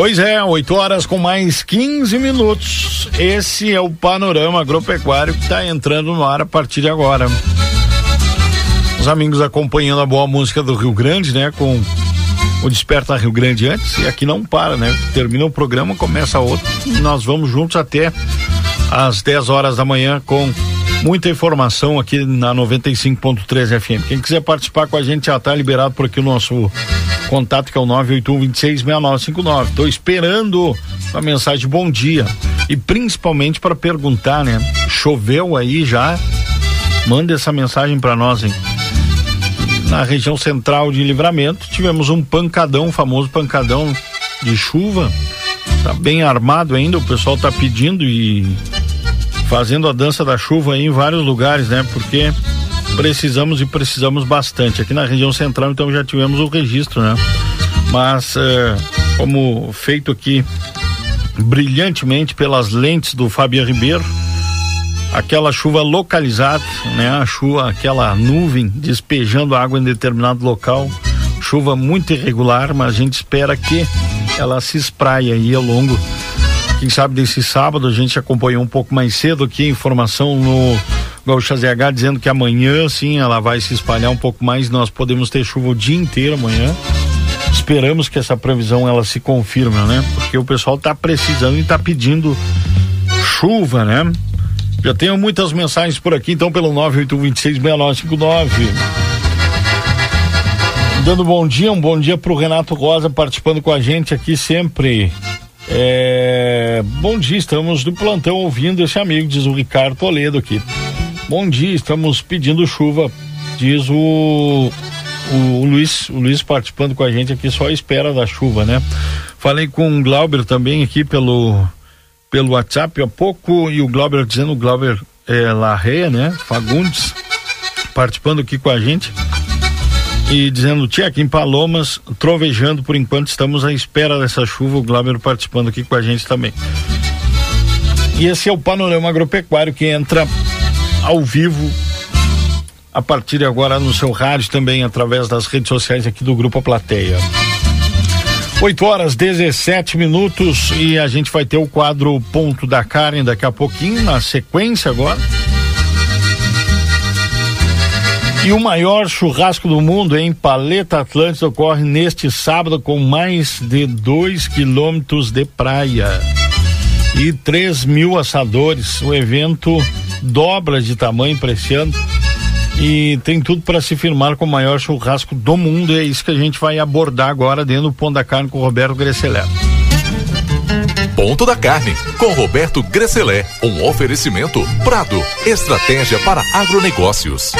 Pois é, 8 horas com mais 15 minutos. Esse é o panorama agropecuário que está entrando no ar a partir de agora. Os amigos acompanhando a boa música do Rio Grande, né? Com o Desperta Rio Grande antes, e aqui não para, né? Termina o programa, começa outro. nós vamos juntos até às 10 horas da manhã com muita informação aqui na 95.3 FM. Quem quiser participar com a gente já está liberado por aqui o nosso Contato que é o 981266959. Estou esperando a mensagem bom dia e principalmente para perguntar, né? Choveu aí já? Manda essa mensagem para nós, hein? Na região central de Livramento tivemos um pancadão, famoso pancadão de chuva. Tá bem armado ainda, o pessoal tá pedindo e fazendo a dança da chuva em vários lugares, né? Porque precisamos e precisamos bastante. Aqui na região central, então, já tivemos o registro, né? Mas, é, como feito aqui brilhantemente pelas lentes do Fabiano Ribeiro, aquela chuva localizada, né? A chuva, aquela nuvem despejando água em determinado local, chuva muito irregular, mas a gente espera que ela se espraie aí ao longo, quem sabe desse sábado, a gente acompanhou um pouco mais cedo aqui a informação no Gaúcha ZH dizendo que amanhã sim ela vai se espalhar um pouco mais, nós podemos ter chuva o dia inteiro amanhã. Esperamos que essa previsão ela se confirme, né? Porque o pessoal está precisando e está pedindo chuva, né? Já tenho muitas mensagens por aqui, então pelo 981266959. Dando bom dia, um bom dia para o Renato Rosa participando com a gente aqui sempre. É... Bom dia, estamos do plantão ouvindo esse amigo, diz o Ricardo Toledo aqui. Bom dia, estamos pedindo chuva, diz o, o, Luiz, o Luiz participando com a gente aqui, só espera da chuva, né? Falei com o Glauber também aqui pelo, pelo WhatsApp há pouco, e o Glauber dizendo, o Glauber é, Larreia, né? Fagundes, participando aqui com a gente e dizendo, tia, aqui em Palomas, trovejando por enquanto, estamos à espera dessa chuva, o Glauber participando aqui com a gente também. E esse é o panorama agropecuário que entra ao vivo a partir de agora no seu rádio também através das redes sociais aqui do Grupo Plateia. 8 horas 17 minutos e a gente vai ter o quadro Ponto da Carne daqui a pouquinho, na sequência agora. E o maior churrasco do mundo em Paleta Atlântica ocorre neste sábado com mais de 2 quilômetros de praia e 3 mil assadores. O evento dobra de tamanho para esse ano e tem tudo para se firmar com o maior churrasco do mundo. E é isso que a gente vai abordar agora dentro do Pão da Carne com o Roberto Gresselé. Ponto da Carne, com Roberto Gresselé. Um oferecimento Prado, estratégia para agronegócios.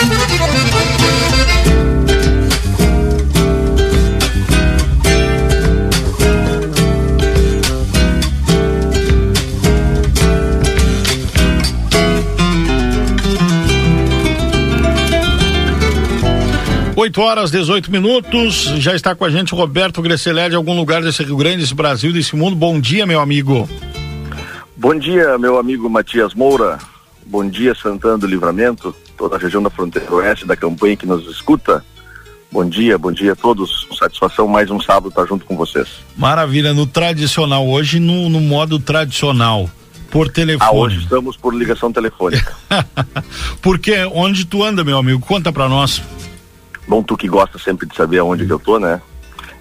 8 horas, 18 minutos. Já está com a gente o Roberto Gresselé de algum lugar desse Rio Grande, desse Brasil, desse mundo. Bom dia, meu amigo. Bom dia, meu amigo Matias Moura. Bom dia, Santana do Livramento, toda a região da fronteira oeste da campanha que nos escuta. Bom dia, bom dia a todos. Satisfação mais um sábado estar junto com vocês. Maravilha, no tradicional, hoje no, no modo tradicional, por telefone. Ah, hoje estamos por ligação telefônica. Porque onde tu anda, meu amigo? Conta para nós. Bom, tu que gosta sempre de saber aonde que eu tô, né?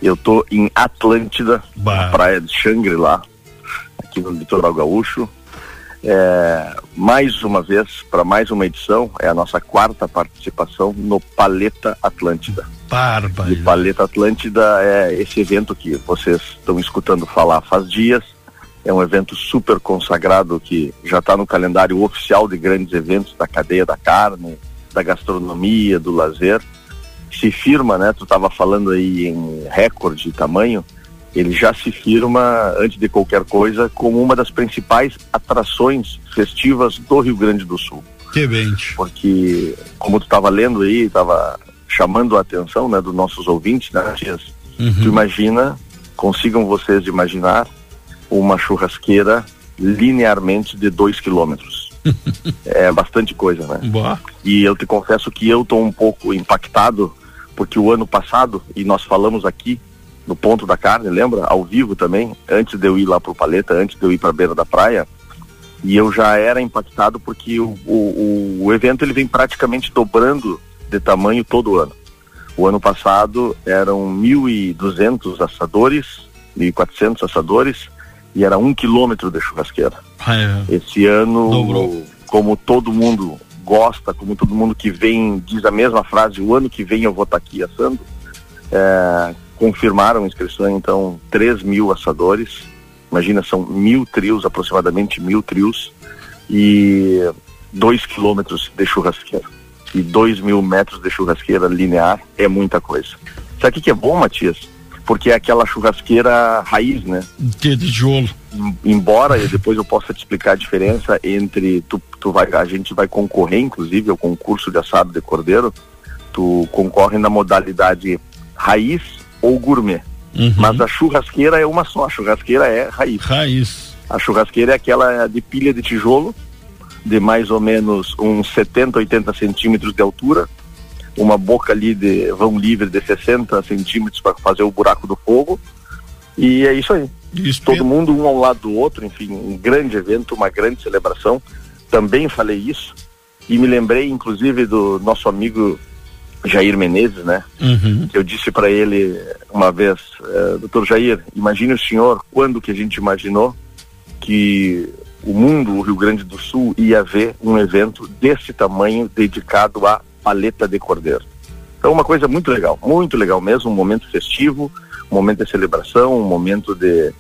Eu tô em Atlântida, praia de Xangri-Lá, aqui no litoral gaúcho. É, mais uma vez, para mais uma edição, é a nossa quarta participação no Paleta Atlântida. Barba. E Paleta Atlântida é esse evento que vocês estão escutando falar faz dias. É um evento super consagrado que já está no calendário oficial de grandes eventos da cadeia da carne, da gastronomia, do lazer se firma, né? Tu estava falando aí em recorde de tamanho, ele já se firma, antes de qualquer coisa, como uma das principais atrações festivas do Rio Grande do Sul. Que bem. Porque, como tu estava lendo aí, estava chamando a atenção né, dos nossos ouvintes, né, Tias? Uhum. Tu imagina, consigam vocês imaginar, uma churrasqueira linearmente de dois quilômetros. É bastante coisa, né? Boa. E eu te confesso que eu estou um pouco impactado, porque o ano passado, e nós falamos aqui no ponto da carne, lembra? Ao vivo também, antes de eu ir lá pro Paleta, antes de eu ir para a beira da praia, e eu já era impactado porque o, o, o evento ele vem praticamente dobrando de tamanho todo ano. O ano passado eram 1.200 assadores, 1.400 assadores, e era um quilômetro de churrasqueira. Ah, é. Esse ano, Dobrou. como todo mundo gosta, como todo mundo que vem diz a mesma frase, o ano que vem eu vou estar tá aqui assando, é, confirmaram inscrições, então, 3 mil assadores, imagina, são mil trios, aproximadamente mil trios, e dois quilômetros de churrasqueira. E dois mil metros de churrasqueira linear é muita coisa. Sabe o que é bom, Matias? Porque é aquela churrasqueira raiz, né? De tijolo. Embora e depois eu possa te explicar a diferença entre tu, tu vai, a gente vai concorrer, inclusive, ao concurso de assado de cordeiro, tu concorre na modalidade raiz ou gourmet. Uhum. Mas a churrasqueira é uma só, a churrasqueira é raiz. Raiz. A churrasqueira é aquela de pilha de tijolo, de mais ou menos uns 70, 80 centímetros de altura, uma boca ali de vão livre de 60 centímetros para fazer o buraco do fogo. E é isso aí. Isso Todo mundo um ao lado do outro, enfim, um grande evento, uma grande celebração. Também falei isso e me lembrei, inclusive, do nosso amigo Jair Menezes, né? Uhum. Que eu disse para ele uma vez, eh, doutor Jair, imagine o senhor quando que a gente imaginou que o mundo, o Rio Grande do Sul, ia ver um evento desse tamanho dedicado à paleta de cordeiro. Então, uma coisa muito legal, muito legal mesmo, um momento festivo, um momento de celebração, um momento de,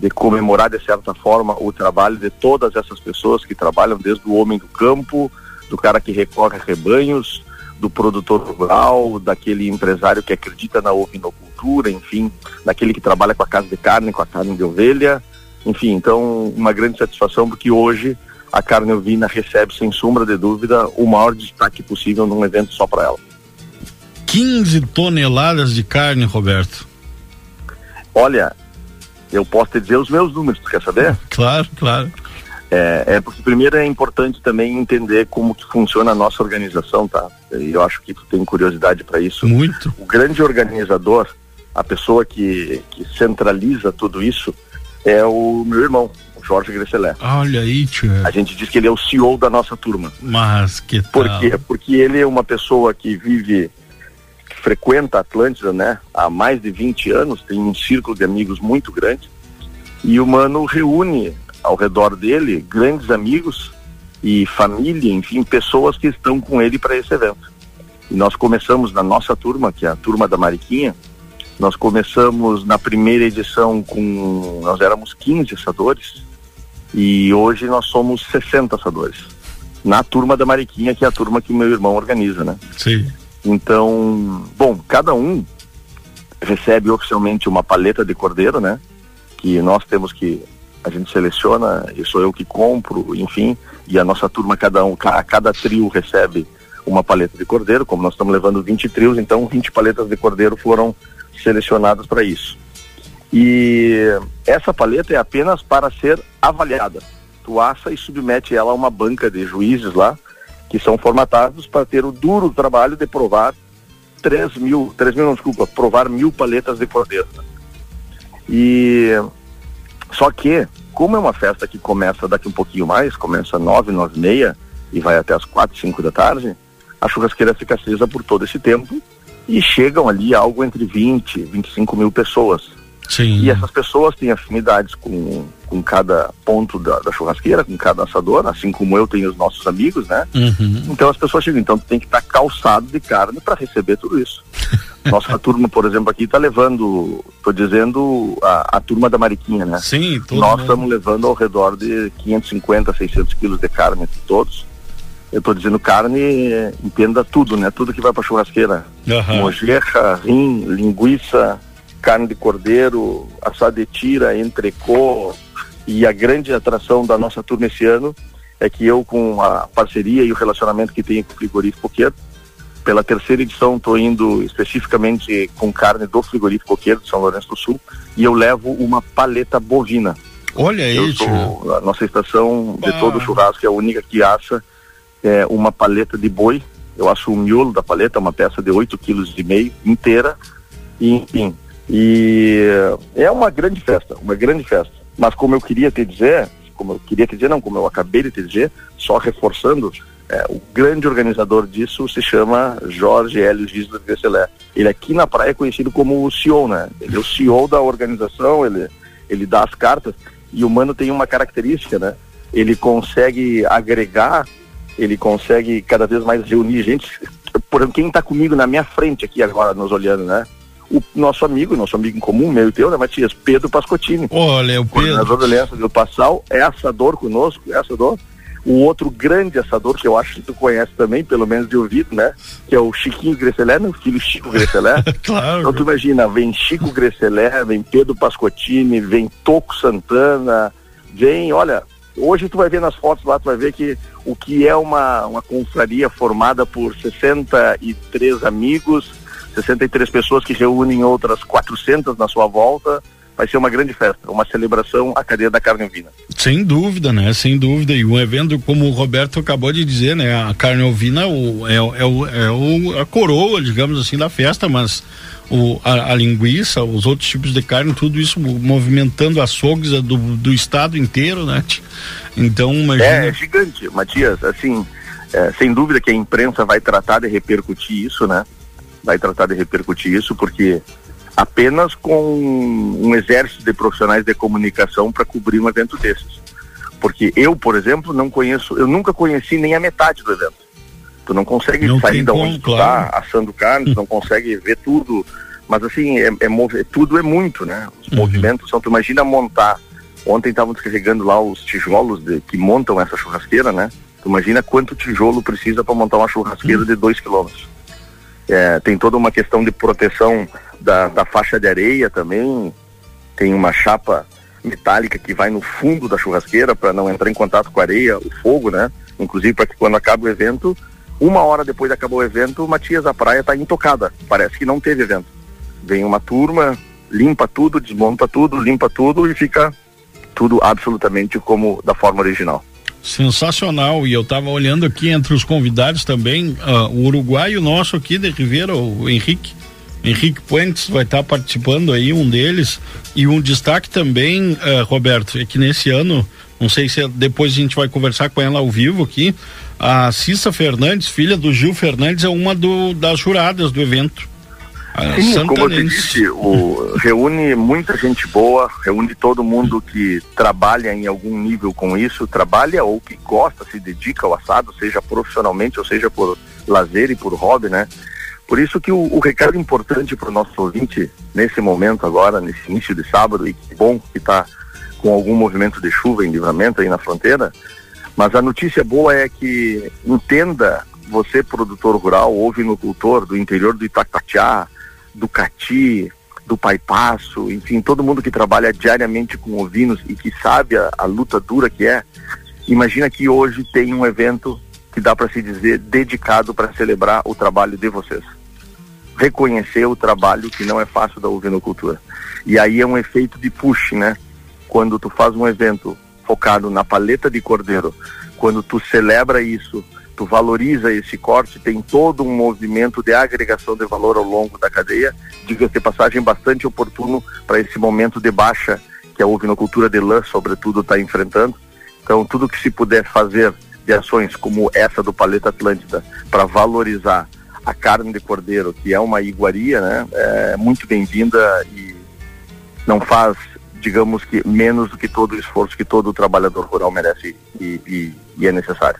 de comemorar, de certa forma, o trabalho de todas essas pessoas que trabalham, desde o homem do campo, do cara que recorre rebanhos, do produtor rural, daquele empresário que acredita na ovinocultura, enfim, daquele que trabalha com a casa de carne, com a carne de ovelha, enfim, então uma grande satisfação porque hoje a carne ovina recebe, sem sombra de dúvida, o maior destaque possível num evento só para ela. 15 toneladas de carne, Roberto. Olha, eu posso te dizer os meus números, tu quer saber? Claro, claro. É, é porque primeiro é importante também entender como que funciona a nossa organização, tá? E eu acho que tu tem curiosidade para isso. Muito. O grande organizador, a pessoa que, que centraliza tudo isso, é o meu irmão, Jorge Gresselé. Olha aí, tio. A gente diz que ele é o CEO da nossa turma. Mas que tal? Por quê? Porque ele é uma pessoa que vive, que frequenta a Atlântida, né? Há mais de 20 anos, tem um círculo de amigos muito grande. E o mano reúne ao redor dele grandes amigos e família, enfim, pessoas que estão com ele para esse evento. E nós começamos na nossa turma, que é a turma da Mariquinha, nós começamos na primeira edição com. Nós éramos 15 assadores e hoje nós somos 60 assadores. Na turma da Mariquinha, que é a turma que meu irmão organiza, né? Sim. Então, bom, cada um recebe oficialmente uma paleta de cordeiro, né? Que nós temos que a gente seleciona, e sou eu que compro, enfim, e a nossa turma, cada um, a cada trio recebe uma paleta de cordeiro, como nós estamos levando 20 trios, então 20 paletas de cordeiro foram selecionadas para isso. E essa paleta é apenas para ser avaliada. Tu assa e submete ela a uma banca de juízes lá, que são formatados para ter o duro trabalho de provar 3 mil, 3 mil não, desculpa, provar mil paletas de cordeiro. E só que, como é uma festa que começa daqui um pouquinho mais, começa nove, nove e meia e vai até as quatro, cinco da tarde, a churrasqueira fica acesa por todo esse tempo e chegam ali algo entre 20, 25 mil pessoas. Sim. E essas pessoas têm afinidades com, com cada ponto da, da churrasqueira, com cada assador, assim como eu tenho os nossos amigos, né? Uhum. Então as pessoas chegam, então tem que estar calçado de carne para receber tudo isso. Nossa turma, por exemplo, aqui está levando, estou dizendo, a, a, turma da Mariquinha, né? Sim, Nós estamos levando ao redor de 550, 600 quilos de carne, todos. eu estou dizendo carne, entenda tudo, né? Tudo que vai para churrasqueira. Uhum. Mojeca, rim, linguiça, carne de cordeiro, assado de tira, entrecô. E a grande atração da nossa turma esse ano é que eu, com a parceria e o relacionamento que tenho com o Frigorífico Coqueiro, pela terceira edição estou indo especificamente com carne do Frigorífico Coqueiro de São Lourenço do Sul e eu levo uma paleta bovina. Olha aí, A nossa estação de todo o churrasco é a única que acha é, uma paleta de boi. Eu acho o miolo da paleta, uma peça de 8 quilos e meio inteira. E, enfim, e é uma grande festa, uma grande festa. Mas como eu queria te dizer, como eu queria te dizer, não, como eu acabei de te dizer, só reforçando, é, o grande organizador disso se chama Jorge Hélio Gisler Gresselé. Ele aqui na praia é conhecido como o CEO, né? Ele é o CEO da organização, ele, ele dá as cartas. E o Mano tem uma característica, né? Ele consegue agregar ele consegue cada vez mais reunir gente. Por exemplo, quem está comigo na minha frente aqui agora, nos olhando, né? O nosso amigo, nosso amigo em comum, meu e teu, né, Matias? Pedro Pascotini. Olha, o Pedro. Coordenador da Aliança do Passal, é assador conosco, é assador. O outro grande assador, que eu acho que tu conhece também, pelo menos de ouvido, né? Que é o Chiquinho Gresselé, meu filho Chico Gresselé. claro. Então tu imagina, vem Chico Gresselé, vem Pedro Pascotini, vem Toco Santana, vem, olha, Hoje tu vai ver nas fotos lá, tu vai ver que o que é uma, uma confraria formada por 63 amigos, 63 pessoas que reúnem outras 400 na sua volta, vai ser uma grande festa, uma celebração à cadeia da carne ovina. Sem dúvida, né? Sem dúvida. E um evento, como o Roberto acabou de dizer, né? A carne ovina o, é, é, o, é o, a coroa, digamos assim, da festa, mas o, a, a, linguiça, os outros tipos de carne, tudo isso movimentando açougues do, do estado inteiro, né? Então, imagina... É, é gigante, Matias, assim, é, sem dúvida que a imprensa vai tratar de repercutir isso, né? Vai tratar de repercutir isso, porque apenas com um exército de profissionais de comunicação para cobrir um evento desses. Porque eu, por exemplo, não conheço, eu nunca conheci nem a metade do evento. Tu não consegue não sair da onde tu tá assando carne, tu não consegue ver tudo. Mas assim, é, é tudo é muito, né? Os uhum. movimentos são, tu imagina montar. Ontem estavam descarregando lá os tijolos de, que montam essa churrasqueira, né? Tu imagina quanto tijolo precisa para montar uma churrasqueira uhum. de dois quilômetros. É, tem toda uma questão de proteção da, da faixa de areia também. Tem uma chapa metálica que vai no fundo da churrasqueira para não entrar em contato com a areia, o fogo, né? Inclusive para que quando acaba o evento uma hora depois de acabar o evento, Matias, a praia está intocada. Parece que não teve evento. Vem uma turma, limpa tudo, desmonta tudo, limpa tudo e fica tudo absolutamente como da forma original. Sensacional. E eu estava olhando aqui entre os convidados também, uh, o uruguaio nosso aqui de Ribeira, o Henrique. Henrique Puentes vai estar tá participando aí, um deles. E um destaque também, uh, Roberto, é que nesse ano, não sei se é, depois a gente vai conversar com ela ao vivo aqui, a Cissa Fernandes, filha do Gil Fernandes, é uma do, das juradas do evento. Sim, como eu disse, o, reúne muita gente boa, reúne todo mundo que trabalha em algum nível com isso, trabalha ou que gosta, se dedica ao assado, seja profissionalmente ou seja por lazer e por hobby, né? Por isso que o, o recado importante para o nosso ouvinte nesse momento agora, nesse início de sábado, e que bom que está com algum movimento de chuva em livramento aí na fronteira, mas a notícia boa é que entenda você, produtor rural, ou vinocultor do interior do Itacatiá, do Cati, do Pai Passo, enfim, todo mundo que trabalha diariamente com ovinos e que sabe a, a luta dura que é, imagina que hoje tem um evento que dá para se dizer dedicado para celebrar o trabalho de vocês. Reconhecer o trabalho que não é fácil da ovinocultura. E aí é um efeito de push, né? Quando tu faz um evento focado na paleta de cordeiro, quando tu celebra isso, tu valoriza esse corte, tem todo um movimento de agregação de valor ao longo da cadeia, diga-se passagem bastante oportuno para esse momento de baixa que a ovinocultura de lã, sobretudo, está enfrentando. Então, tudo que se puder fazer de ações como essa do Paleta Atlântida para valorizar a carne de cordeiro, que é uma iguaria, né, é muito bem-vinda e não faz digamos que menos do que todo o esforço que todo trabalhador rural merece e, e, e é necessário.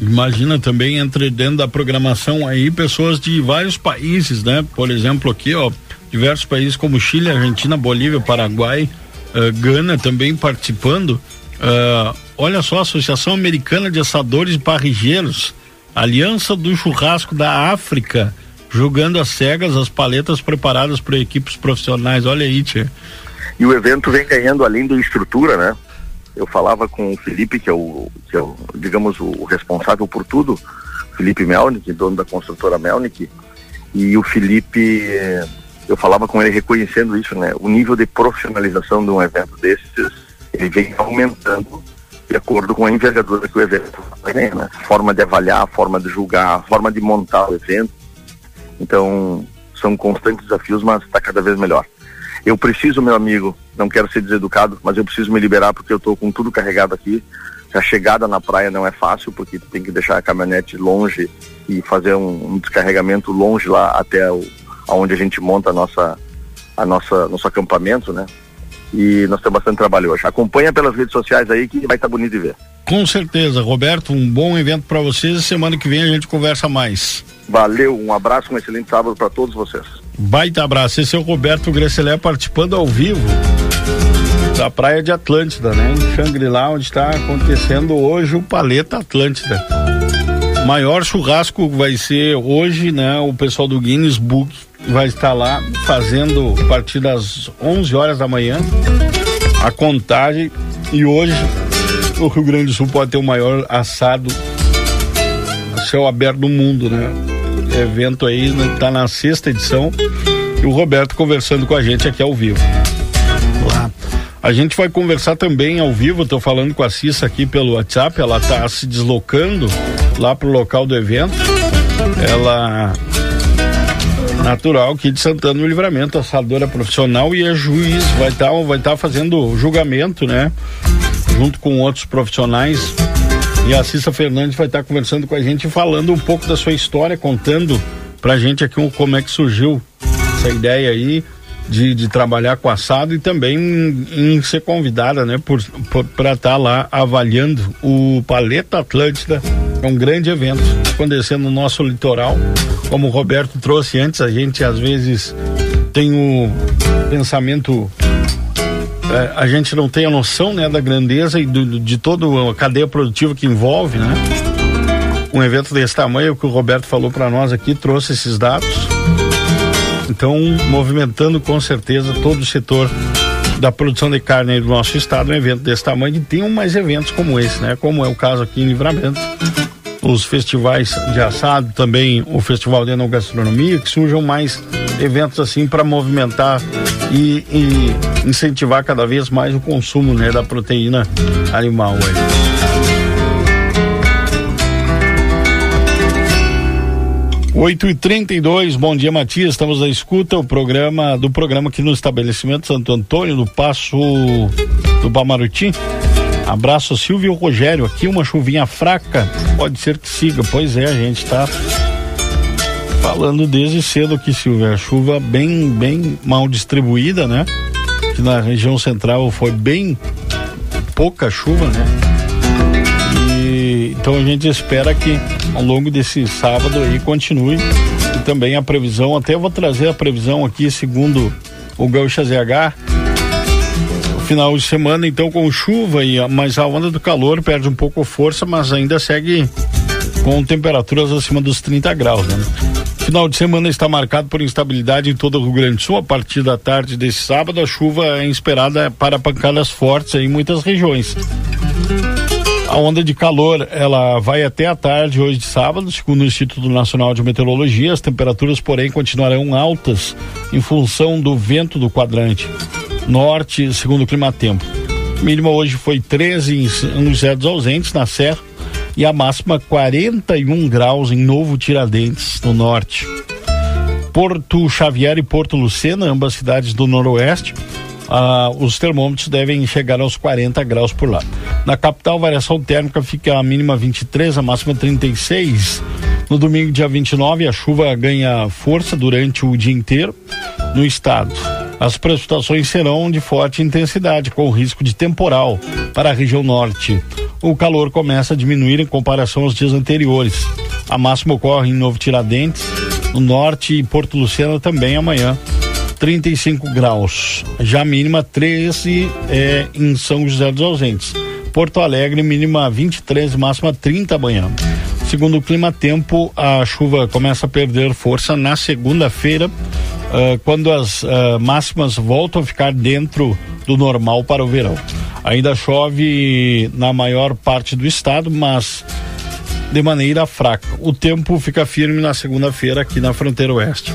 Imagina também entre dentro da programação aí pessoas de vários países, né? Por exemplo, aqui, ó, diversos países como Chile, Argentina, Bolívia, Paraguai, uh, Gana também participando. Uh, olha só, Associação Americana de Assadores e Parrigeiros, Aliança do Churrasco da África, jogando as cegas, as paletas preparadas para equipes profissionais. Olha aí, tia. E o evento vem ganhando além da estrutura, né? Eu falava com o Felipe, que é o, que é o digamos, o responsável por tudo, Felipe Melnick, dono da construtora Melnick, e o Felipe, eu falava com ele reconhecendo isso, né? O nível de profissionalização de um evento desses, ele vem aumentando de acordo com a envergadura que o evento tem, né? Forma de avaliar, forma de julgar, forma de montar o evento. Então, são constantes desafios, mas está cada vez melhor. Eu preciso, meu amigo, não quero ser deseducado, mas eu preciso me liberar porque eu estou com tudo carregado aqui. A chegada na praia não é fácil, porque tem que deixar a caminhonete longe e fazer um, um descarregamento longe lá até o, aonde a gente monta a nossa, a nossa, nosso acampamento, né? E nós temos bastante trabalho hoje. Acompanha pelas redes sociais aí que vai estar tá bonito de ver. Com certeza, Roberto, um bom evento para vocês. Semana que vem a gente conversa mais. Valeu, um abraço, um excelente sábado para todos vocês. Baita abraço. Esse é o Roberto Gresselé participando ao vivo da Praia de Atlântida, né? Em Xangri-Lá, onde está acontecendo hoje o Paleta Atlântida. Maior churrasco vai ser hoje, né? O pessoal do Guinness Book vai estar lá fazendo a partir das 11 horas da manhã a contagem e hoje o Rio Grande do Sul pode ter o maior assado céu aberto do mundo, né? Evento aí está na sexta edição e o Roberto conversando com a gente aqui ao vivo. Lá. A gente vai conversar também ao vivo, estou falando com a Cissa aqui pelo WhatsApp, ela está se deslocando lá pro local do evento. Ela natural aqui de Santana no Livramento, assadora profissional e é juiz, vai estar tá, vai tá fazendo julgamento, né? Junto com outros profissionais. E a Cissa Fernandes vai estar conversando com a gente, falando um pouco da sua história, contando pra gente aqui um, como é que surgiu essa ideia aí de, de trabalhar com assado e também em, em ser convidada, né, por para estar tá lá avaliando o Paleta Atlântida, é um grande evento acontecendo no nosso litoral. Como o Roberto trouxe antes, a gente às vezes tem o pensamento é, a gente não tem a noção né, da grandeza e do, de toda a cadeia produtiva que envolve, né? Um evento desse tamanho, que o Roberto falou para nós aqui, trouxe esses dados. Então, movimentando com certeza todo o setor da produção de carne do nosso estado, um evento desse tamanho, e tem mais eventos como esse, né? Como é o caso aqui em Livramento, os festivais de assado, também o Festival de Enogastronomia, que surjam mais eventos assim para movimentar e, e, incentivar cada vez mais o consumo né, da proteína animal. Aí. 8 e 32 bom dia Matias, estamos na escuta o programa do programa aqui no estabelecimento Santo Antônio, do Passo do Bamarutim. Abraço Silvio Rogério, aqui uma chuvinha fraca, pode ser que siga, pois é, a gente está falando desde cedo aqui, Silvio, a chuva bem, bem mal distribuída, né? Que na região central foi bem pouca chuva, né? Então a gente espera que ao longo desse sábado aí continue e também a previsão, até vou trazer a previsão aqui segundo o Gaúcha ZH, final de semana então com chuva e mas a onda do calor perde um pouco força, mas ainda segue com temperaturas acima dos 30 graus, né? Final de semana está marcado por instabilidade em todo o Rio Grande do Sul. A partir da tarde desse sábado, a chuva é esperada para pancadas fortes em muitas regiões. A onda de calor, ela vai até a tarde hoje de sábado, segundo o Instituto Nacional de Meteorologia. As temperaturas, porém, continuarão altas em função do vento do quadrante norte, segundo o clima tempo. Mínima hoje foi 13 nos zeros ausentes na Serra e a máxima 41 graus em Novo Tiradentes, no norte. Porto Xavier e Porto Lucena, ambas cidades do noroeste, ah, os termômetros devem chegar aos 40 graus por lá. Na capital, variação térmica fica a mínima 23, a máxima 36. No domingo, dia 29, a chuva ganha força durante o dia inteiro no estado. As precipitações serão de forte intensidade, com risco de temporal para a região norte. O calor começa a diminuir em comparação aos dias anteriores. A máxima ocorre em Novo Tiradentes, no norte e Porto Lucena também amanhã. 35 graus. Já mínima 13 é, em São José dos Ausentes. Porto Alegre, mínima 23, máxima 30 amanhã. Segundo o Clima Tempo, a chuva começa a perder força na segunda-feira, uh, quando as uh, máximas voltam a ficar dentro do normal para o verão. Ainda chove na maior parte do estado, mas de maneira fraca. O tempo fica firme na segunda-feira aqui na fronteira oeste.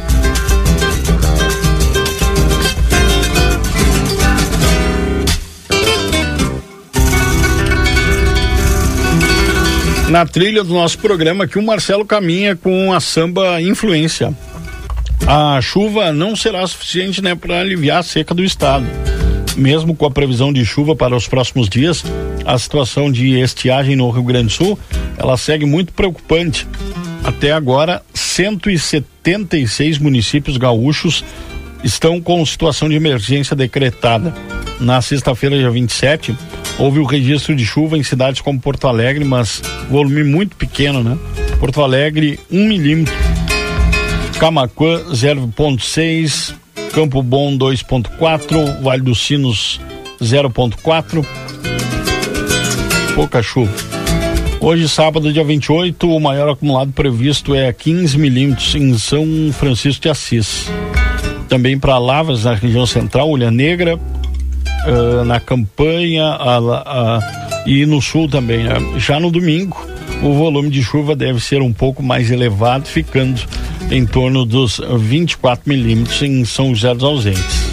Na trilha do nosso programa aqui, o Marcelo caminha com a samba influência. A chuva não será suficiente né, para aliviar a seca do estado. Mesmo com a previsão de chuva para os próximos dias, a situação de estiagem no Rio Grande do Sul, ela segue muito preocupante. Até agora, 176 municípios gaúchos estão com situação de emergência decretada. Na sexta-feira, dia 27, houve o registro de chuva em cidades como Porto Alegre, mas volume muito pequeno, né? Porto Alegre, 1 um milímetro. Camacuã, 0,6. Campo Bom, 2,4. Vale dos Sinos, 0,4. Pouca chuva. Hoje, sábado, dia 28, o maior acumulado previsto é 15 milímetros em São Francisco de Assis. Também para Lavras, na região central, Olha Negra, uh, na campanha a, a, e no sul também. Uh, já no domingo, o volume de chuva deve ser um pouco mais elevado, ficando em torno dos 24 milímetros em São José dos Ausentes.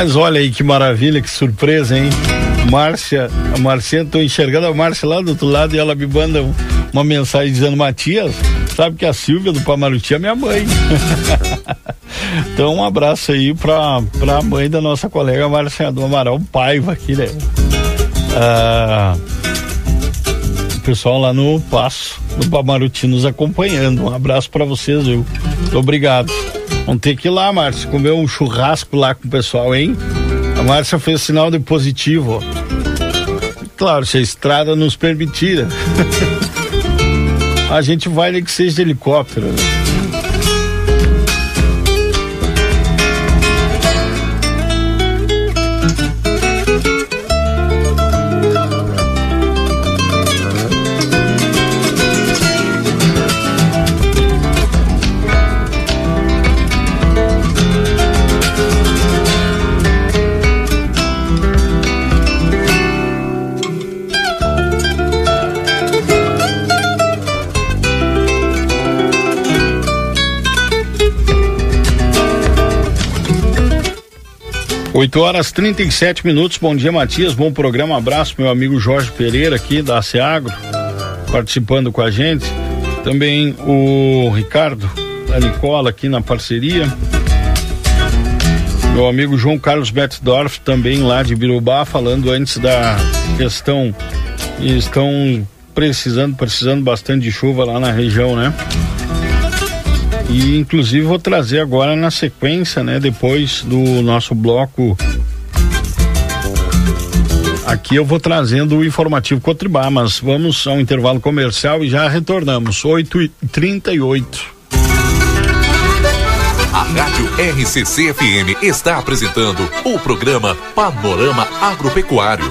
Mas olha aí que maravilha, que surpresa, hein? Márcia, a Marcinha, tô enxergando a Márcia lá do outro lado e ela me manda uma mensagem dizendo, Matias, sabe que a Silvia do Pamaruti é minha mãe. então um abraço aí pra, pra mãe da nossa colega Márcia do Amaral Paiva aqui, né? Ah, o pessoal lá no Passo do Pamaruti nos acompanhando. Um abraço para vocês, viu? Muito obrigado. Vamos ter que ir lá, Márcia, comer um churrasco lá com o pessoal, hein? A Márcia fez sinal de positivo. Claro, se a estrada nos permitir. a gente vai nem que seja de helicóptero. Né? 8 horas 37 minutos. Bom dia, Matias. Bom programa. Abraço, meu amigo Jorge Pereira aqui da Seagro, participando com a gente. Também o Ricardo da Nicola aqui na parceria. Meu amigo João Carlos Betzdorf, também lá de Birubá, falando antes da questão. Estão precisando, precisando bastante de chuva lá na região, né? E inclusive vou trazer agora na sequência, né, depois do nosso bloco Aqui eu vou trazendo o informativo Cotribá, mas vamos ao intervalo comercial e já retornamos. 8 e 38 A Rádio RCC FM está apresentando o programa Panorama Agropecuário.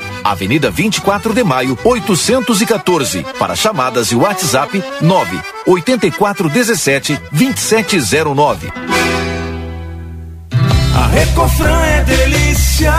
Avenida 24 de Maio, 814. Para chamadas e WhatsApp 9 8417 2709. A Recofran é delícia.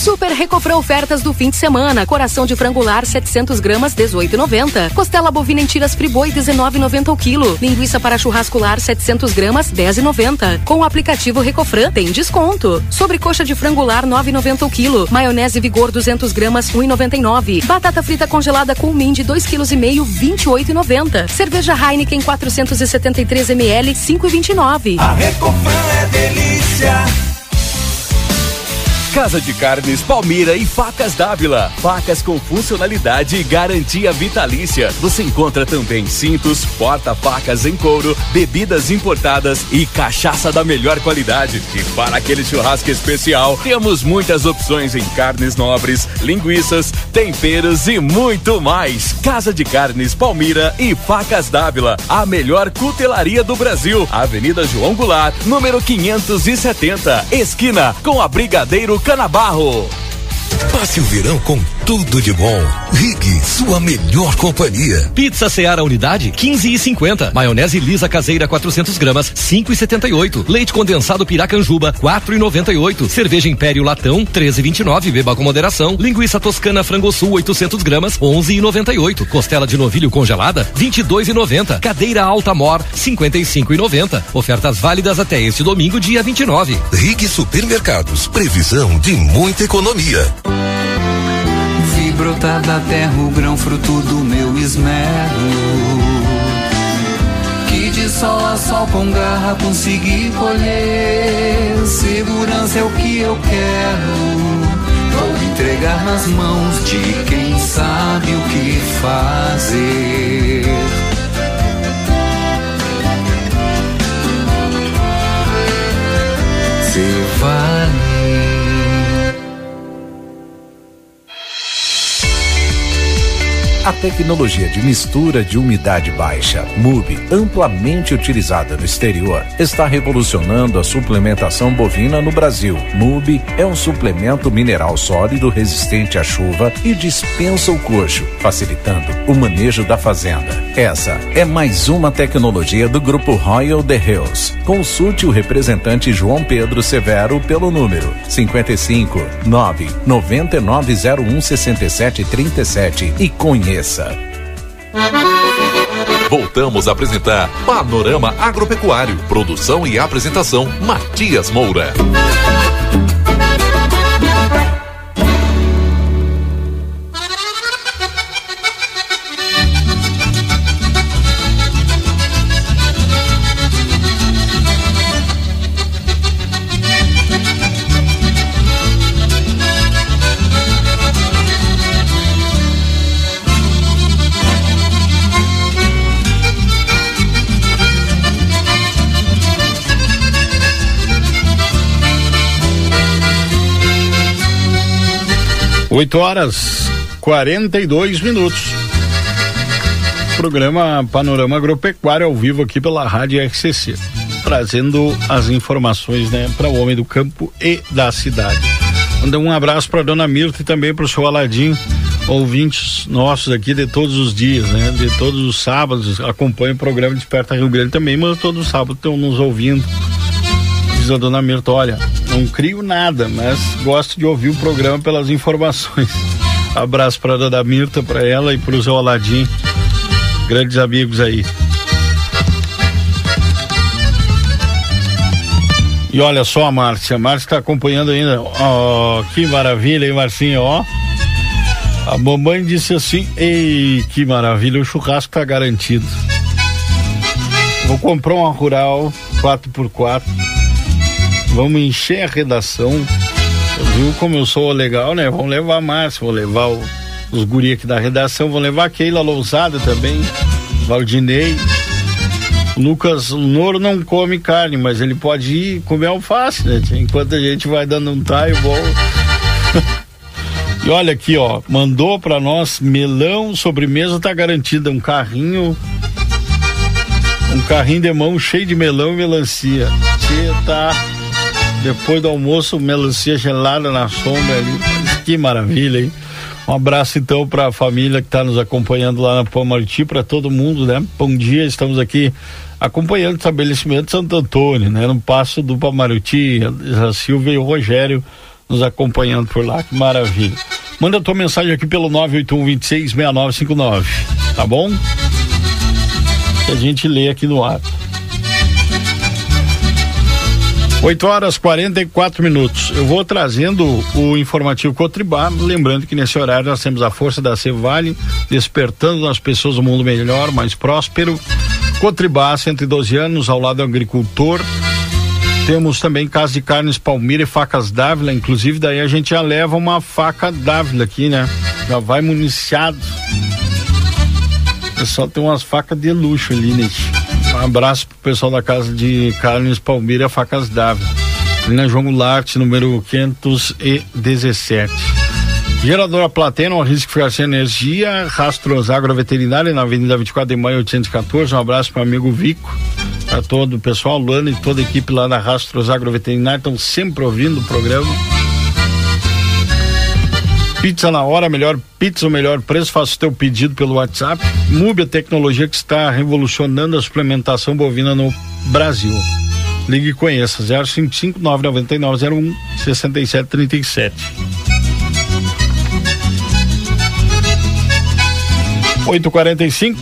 Super Recofran ofertas do fim de semana. Coração de frangular 700 gramas 18,90. Costela bovina em tiras friboi 19,90 o quilo. Linguiça para churrascular 700 gramas 10,90. Com o aplicativo Recofran tem desconto. Sobre coxa de frangular 9,90 o quilo. Maionese Vigor 200 gramas 1,99. Batata frita congelada com de 2,5 kg 28,90. Cerveja Heineken 473 ml 5,29. A Recofran é delícia. Casa de Carnes Palmira e Facas Dávila. Facas com funcionalidade e garantia vitalícia. Você encontra também cintos, porta-facas em couro, bebidas importadas e cachaça da melhor qualidade. E para aquele churrasco especial, temos muitas opções em carnes nobres, linguiças, temperos e muito mais. Casa de Carnes Palmira e Facas Dávila. A melhor cutelaria do Brasil. Avenida João Goulart, número 570. Esquina com a Brigadeiro Canabarro. Passe o verão com tudo de bom. Rig, sua melhor companhia. Pizza Seara Unidade, 15 e 50. Maionese lisa caseira, 400 gramas, 5 e 78. Leite condensado Piracanjuba, 4 e 98. Cerveja Império Latão, 13 e 29. Beba com moderação. Linguiça Toscana Frango Sul, 800 gramas, 11 e 98. Costela de novilho congelada, 22 e 90. Cadeira Alta Mor, 55 e 90. Ofertas válidas até este domingo, dia 29. Rig Supermercados, previsão de muita economia brotar da terra o grão fruto do meu esmero. Que de sol a sol com garra consegui colher. Segurança é o que eu quero. Vou entregar nas mãos de quem sabe o que fazer. Se vale A tecnologia de mistura de umidade baixa, MUB, amplamente utilizada no exterior, está revolucionando a suplementação bovina no Brasil. MUB é um suplemento mineral sólido resistente à chuva e dispensa o coxo, facilitando o manejo da fazenda. Essa é mais uma tecnologia do grupo Royal The Hills. Consulte o representante João Pedro Severo pelo número 55 9 9901 67 37 e conheça. Voltamos a apresentar Panorama Agropecuário. Produção e apresentação: Matias Moura. Oito horas quarenta e dois minutos. Programa Panorama Agropecuário ao vivo aqui pela Rádio RCC, trazendo as informações, né, para o homem do campo e da cidade. Manda um abraço para dona Mirta e também para o seu Aladim, ouvintes nossos aqui de todos os dias, né? De todos os sábados, acompanha o programa Desperta Rio Grande também, mas todos os sábados estão nos ouvindo. Diz a dona Mirta, olha, não crio nada, mas gosto de ouvir o programa pelas informações. Abraço para a Dona Mirta, para ela e para o Zé Aladim, grandes amigos aí. E olha só a Márcia, a Márcia está acompanhando ainda. Oh, que maravilha, hein, Marcinho, ó. A mamãe disse assim: "Ei, que maravilha, o churrasco tá garantido. Vou comprar uma rural 4x4 Vamos encher a redação. Viu como eu sou legal, né? Vamos levar a Márcia, vou levar o, os guri aqui da redação, vou levar a Keila Lousada também, Valdinei. Lucas Noro não come carne, mas ele pode ir comer alface, né? Enquanto a gente vai dando um taio bom. e olha aqui, ó, mandou para nós melão, sobremesa tá garantida, um carrinho um carrinho de mão cheio de melão e melancia. Tia, tá depois do almoço, melancia gelada na sombra ali. Que maravilha, hein? Um abraço então para a família que está nos acompanhando lá na Pamariti, para todo mundo, né? Bom dia, estamos aqui acompanhando o estabelecimento Santo Antônio, né? No passo do Pamariti, a Silvia e o Rogério nos acompanhando por lá, que maravilha. Manda tua mensagem aqui pelo 981 tá bom? Que a gente lê aqui no ar. 8 horas 44 minutos. Eu vou trazendo o informativo Cotribá, lembrando que nesse horário nós temos a força da Cevale, despertando nas pessoas um mundo melhor, mais próspero. Cotribá, 112 anos, ao lado do agricultor. Temos também Casa de Carnes Palmira e Facas Dávila, inclusive daí a gente já leva uma faca Dávila aqui, né? Já vai municiado. O pessoal tem umas facas de luxo ali, né? Um abraço pro pessoal da Casa de Carnes Palmira Facas Dávila. Na João Goulart, número 517. Geradora Platena, um risco ficar sem energia. Rastros Agroveterinária na Avenida 24 de Maio 814. Um abraço para amigo Vico, para todo o pessoal, Luana e toda a equipe lá da Rastros Agroveterinária. Estão sempre ouvindo o programa. Pizza na hora, melhor pizza, o melhor preço. Faça o teu pedido pelo WhatsApp. Mube a tecnologia que está revolucionando a suplementação bovina no Brasil. Ligue e conheça 055 999 01 6737. Oito quarenta e cinco.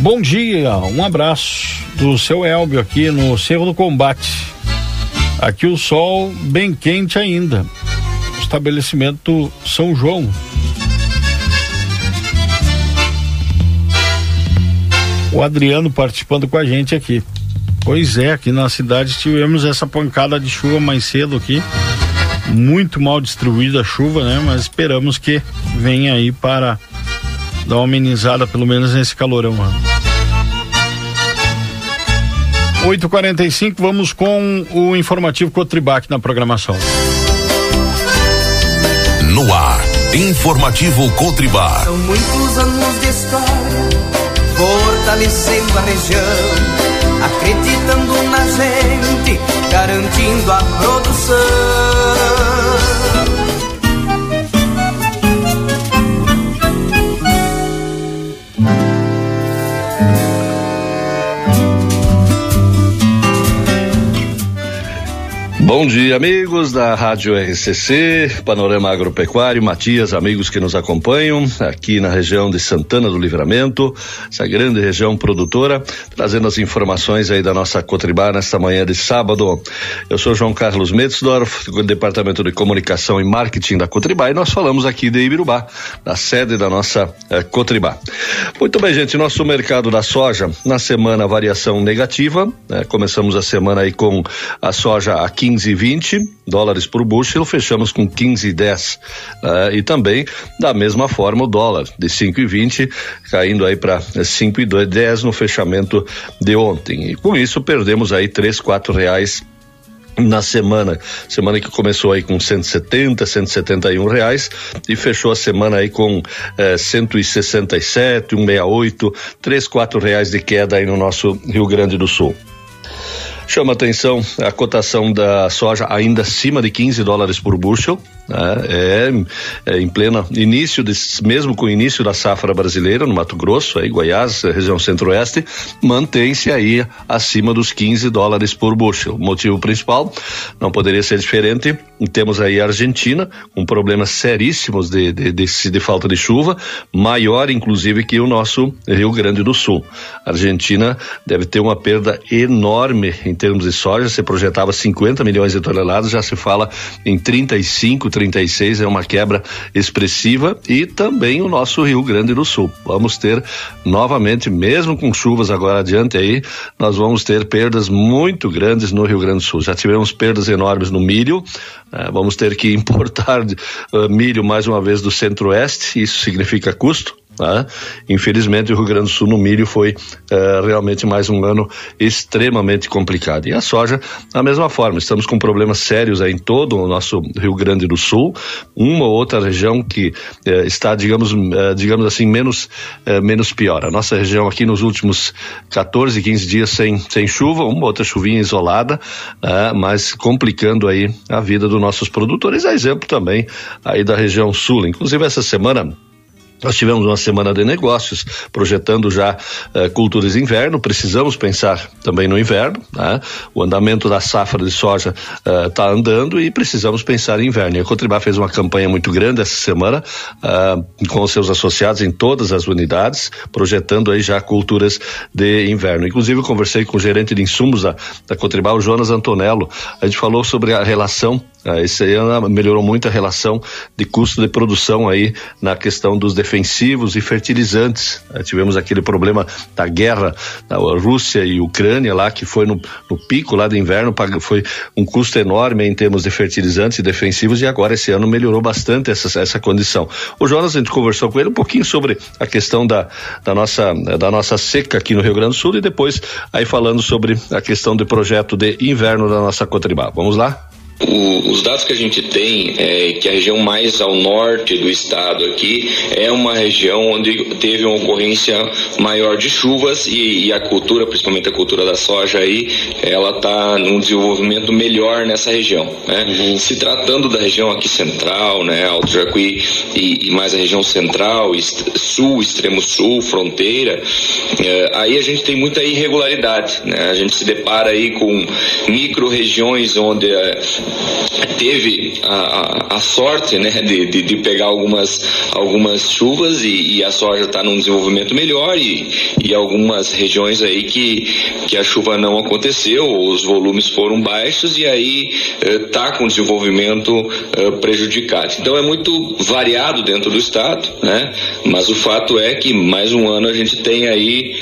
Bom dia, um abraço do seu Elbio aqui no Cerro do Combate. Aqui o sol bem quente ainda estabelecimento São João. O Adriano participando com a gente aqui. Pois é, aqui na cidade tivemos essa pancada de chuva mais cedo aqui. Muito mal distribuída a chuva, né? Mas esperamos que venha aí para dar uma amenizada, pelo menos nesse calorão. Né? 8h45, vamos com o informativo Cotribac na programação. No ar, informativo Cotribá. São muitos anos de história, fortalecendo a região, acreditando na gente, garantindo a produção. Bom dia, amigos da Rádio RCC, Panorama Agropecuário, Matias, amigos que nos acompanham aqui na região de Santana do Livramento, essa grande região produtora, trazendo as informações aí da nossa Cotribá nesta manhã de sábado. Eu sou João Carlos Metzdorf, do Departamento de Comunicação e Marketing da Cotribá, e nós falamos aqui de Ibirubá, da sede da nossa eh, Cotribá. Muito bem, gente, nosso mercado da soja, na semana variação negativa, né? começamos a semana aí com a soja a 15 15,20 dólares por bushel, fechamos com 15,10. Uh, eh, e também, da mesma forma, o dólar de 5,20 caindo aí para 5,10 no fechamento de ontem. E com isso perdemos aí 3, 4 reais na semana, semana que começou aí com 170, 171 reais e fechou a semana aí com eh, 167, 168, 3, 4 reais de queda aí no nosso Rio Grande do Sul. Chama atenção a cotação da soja ainda acima de 15 dólares por bushel? É, é, em pleno início, de, mesmo com o início da safra brasileira no Mato Grosso, aí Goiás, região centro-oeste, mantém-se aí acima dos 15 dólares por bushel. O motivo principal não poderia ser diferente. Temos aí a Argentina com problemas seríssimos de, de, de, de falta de chuva, maior inclusive que o nosso Rio Grande do Sul. A Argentina deve ter uma perda enorme em termos de soja. Se projetava 50 milhões de toneladas, já se fala em 35 36 é uma quebra expressiva e também o nosso Rio Grande do Sul. Vamos ter novamente, mesmo com chuvas agora adiante aí, nós vamos ter perdas muito grandes no Rio Grande do Sul. Já tivemos perdas enormes no milho, eh, vamos ter que importar uh, milho mais uma vez do centro-oeste, isso significa custo. Tá? Infelizmente, o Rio Grande do Sul no milho foi uh, realmente mais um ano extremamente complicado. E a soja, da mesma forma, estamos com problemas sérios em todo o nosso Rio Grande do Sul. Uma ou outra região que uh, está, digamos, uh, digamos assim, menos, menos pior. A nossa região aqui nos últimos 14, 15 dias sem, sem chuva, uma outra chuvinha isolada, mas complicando aí a vida dos nossos produtores. É exemplo também aí da região sul. Inclusive, essa semana Nós tivemos uma semana de negócios, projetando já uh, culturas de inverno. Precisamos pensar também no inverno. Né? O andamento da safra de soja está uh, andando e precisamos pensar em inverno. E a Cotribá fez uma campanha muito grande essa semana uh, com os seus associados em todas as unidades, projetando aí já culturas de inverno. Inclusive, eu conversei com o gerente de insumos da, da Cotribá, o Jonas Antonello. A gente falou sobre a relação ah, esse ano melhorou muito a relação de custo de produção aí na questão dos defensivos e fertilizantes. Ah, tivemos aquele problema da guerra da Rússia e Ucrânia lá, que foi no, no pico lá do inverno, foi um custo enorme em termos de fertilizantes e defensivos e agora esse ano melhorou bastante essa, essa condição. O Jonas, a gente conversou com ele um pouquinho sobre a questão da, da, nossa, da nossa seca aqui no Rio Grande do Sul e depois aí falando sobre a questão do projeto de inverno da nossa Cotribá. Vamos lá? O, os dados que a gente tem é que a região mais ao norte do estado aqui é uma região onde teve uma ocorrência maior de chuvas e, e a cultura, principalmente a cultura da soja aí, ela está num desenvolvimento melhor nessa região. Né? Uhum. Se tratando da região aqui central, né, Alto Jacuí e, e mais a região central, est sul, extremo sul, fronteira, é, aí a gente tem muita irregularidade. Né? A gente se depara aí com micro regiões onde é, teve a, a, a sorte né, de, de, de, pegar algumas, algumas chuvas e, e a soja está num desenvolvimento melhor e, e algumas regiões aí que, que a chuva não aconteceu, os volumes foram baixos e aí está eh, com desenvolvimento eh, prejudicado. Então é muito variado dentro do estado, né? mas o fato é que mais um ano a gente tem aí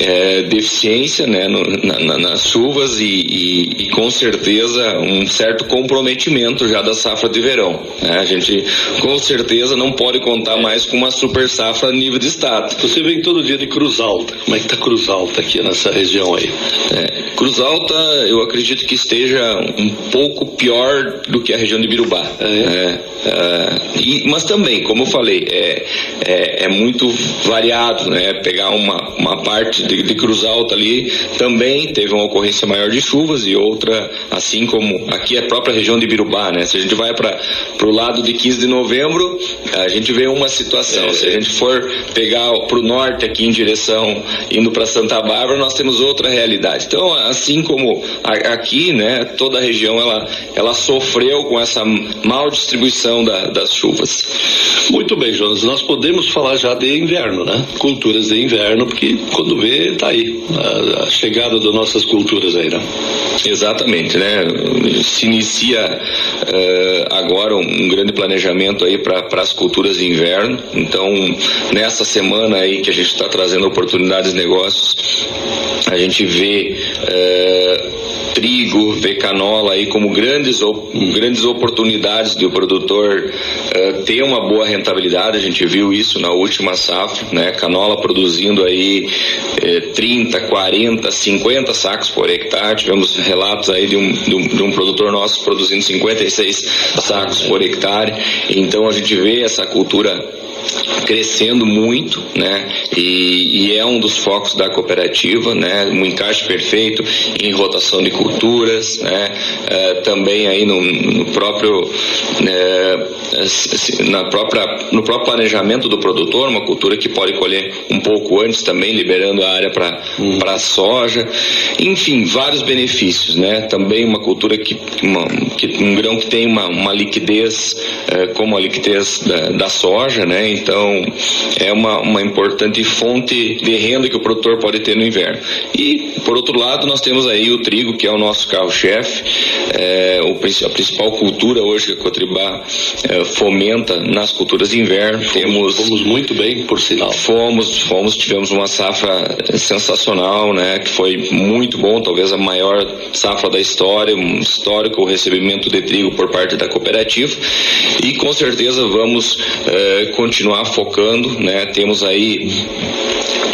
eh, deficiência né, no, na, na, nas chuvas e, e, e com certeza um certo comprometimento já da safra de verão. Né? A gente com certeza não pode contar mais com uma super safra a nível de estado. Você vem todo dia de Cruz Alta. Como é que está Cruz Alta aqui nessa região aí? É, Cruz Alta, eu acredito que esteja um pouco pior do que a região de Birubá. É. é Uh, e, mas também, como eu falei, é, é, é, muito variado, né? Pegar uma, uma parte de, de Cruz Alta ali também teve uma ocorrência maior de chuvas e outra, assim como aqui é própria região de Birubá, né? Se a gente vai para o lado de 15 de novembro, a gente vê uma situação. Se a gente for pegar para o norte aqui em direção indo para Santa Bárbara, nós temos outra realidade. Então, assim como aqui, né? Toda a região ela, ela sofreu com essa mal distribuição da, das chuvas. Muito bem, Jonas. Nós podemos falar já de inverno, né? Culturas de inverno, porque quando vê, tá aí a, a chegada das nossas culturas aí, né? Exatamente, né? Se inicia uh, agora um, grande planejamento aí para as culturas de inverno. Então, nessa semana aí que a gente está trazendo oportunidades de negócios, a gente vê uh, trigo, vê canola aí como grandes, grandes oportunidades do produtor uh, ter uma boa rentabilidade. A gente viu isso na última safra, né? Canola produzindo aí eh, 30, 40, 50 sacos por hectare. Tivemos relatos aí de um, de um, de um produtor nosso produzindo 56 sacos por hectare. Então a gente vê essa cultura crescendo muito, né? E, e, é um dos focos da cooperativa, né? Um encaixe perfeito em rotação de culturas, né? É, também aí no, no próprio né, na própria no próprio planejamento do produtor, uma cultura que pode colher um pouco antes também, liberando a área para hum. para soja, enfim, vários benefícios, né? Também uma cultura que, uma, que um grão que tem uma, uma liquidez é, como a liquidez da, da soja, né? Então, é uma, uma importante fonte de renda que o produtor pode ter no inverno. E, por outro lado, nós temos aí o trigo, que é o nosso carro-chefe, é, a principal cultura hoje que a Cotribá é, fomenta nas culturas de inverno. Fomos, temos, fomos muito bem, por sinal. Fomos, fomos, tivemos uma safra sensacional, né? Que foi muito bom, talvez a maior safra da história, um histórico recebimento de trigo por parte da cooperativa. E com certeza vamos é, continuar continuar focando, né? Temos aí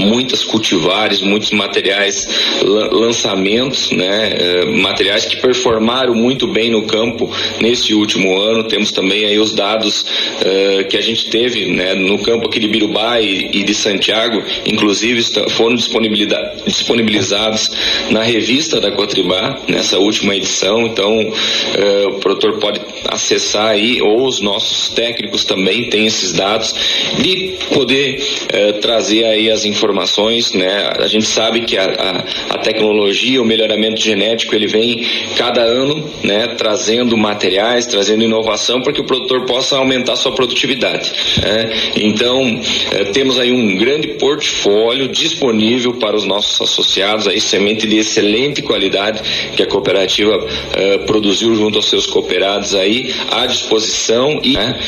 muitas cultivares, muitos materiais, lançamentos, né, eh, materiais que performaram muito bem no campo nesse último ano. Temos também aí os dados uh, que a gente teve né, no campo aqui de Birubá e, e de Santiago, inclusive foram disponibilizados na revista da Cotribá, nessa última edição. Então, uh, o produtor pode acessar aí, ou os nossos técnicos também têm esses dados, de poder uh, trazer aí as informações. Né? A gente sabe que a, a, a tecnologia, o melhoramento genético, ele vem cada ano né, trazendo materiais, trazendo inovação para que o produtor possa aumentar sua produtividade. Né? Então, eh, temos aí um grande portfólio disponível para os nossos associados, aí semente de excelente qualidade que a cooperativa eh, produziu junto aos seus cooperados aí à disposição. E, né?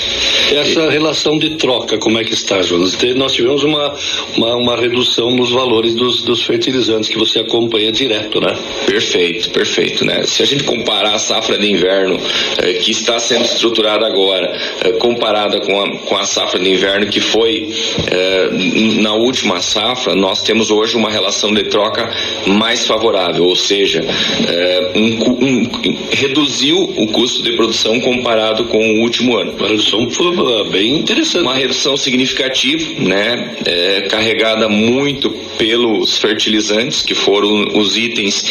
Essa relação de troca, como é que está, Jonas? Nós tivemos uma, uma, uma redução nos valores dos, dos fertilizantes que você acompanha direto, né? Perfeito, perfeito, né? Se a gente comparar a safra de inverno eh, que está sendo estruturada agora, eh, comparada com a, com a safra de inverno que foi eh, na última safra, nós temos hoje uma relação de troca mais favorável, ou seja, um, um, reduziu o custo de produção comparado com o último ano. Uma redução bem interessante. Uma redução significativa, né? carregada muito pelos fertilizantes, que foram os itens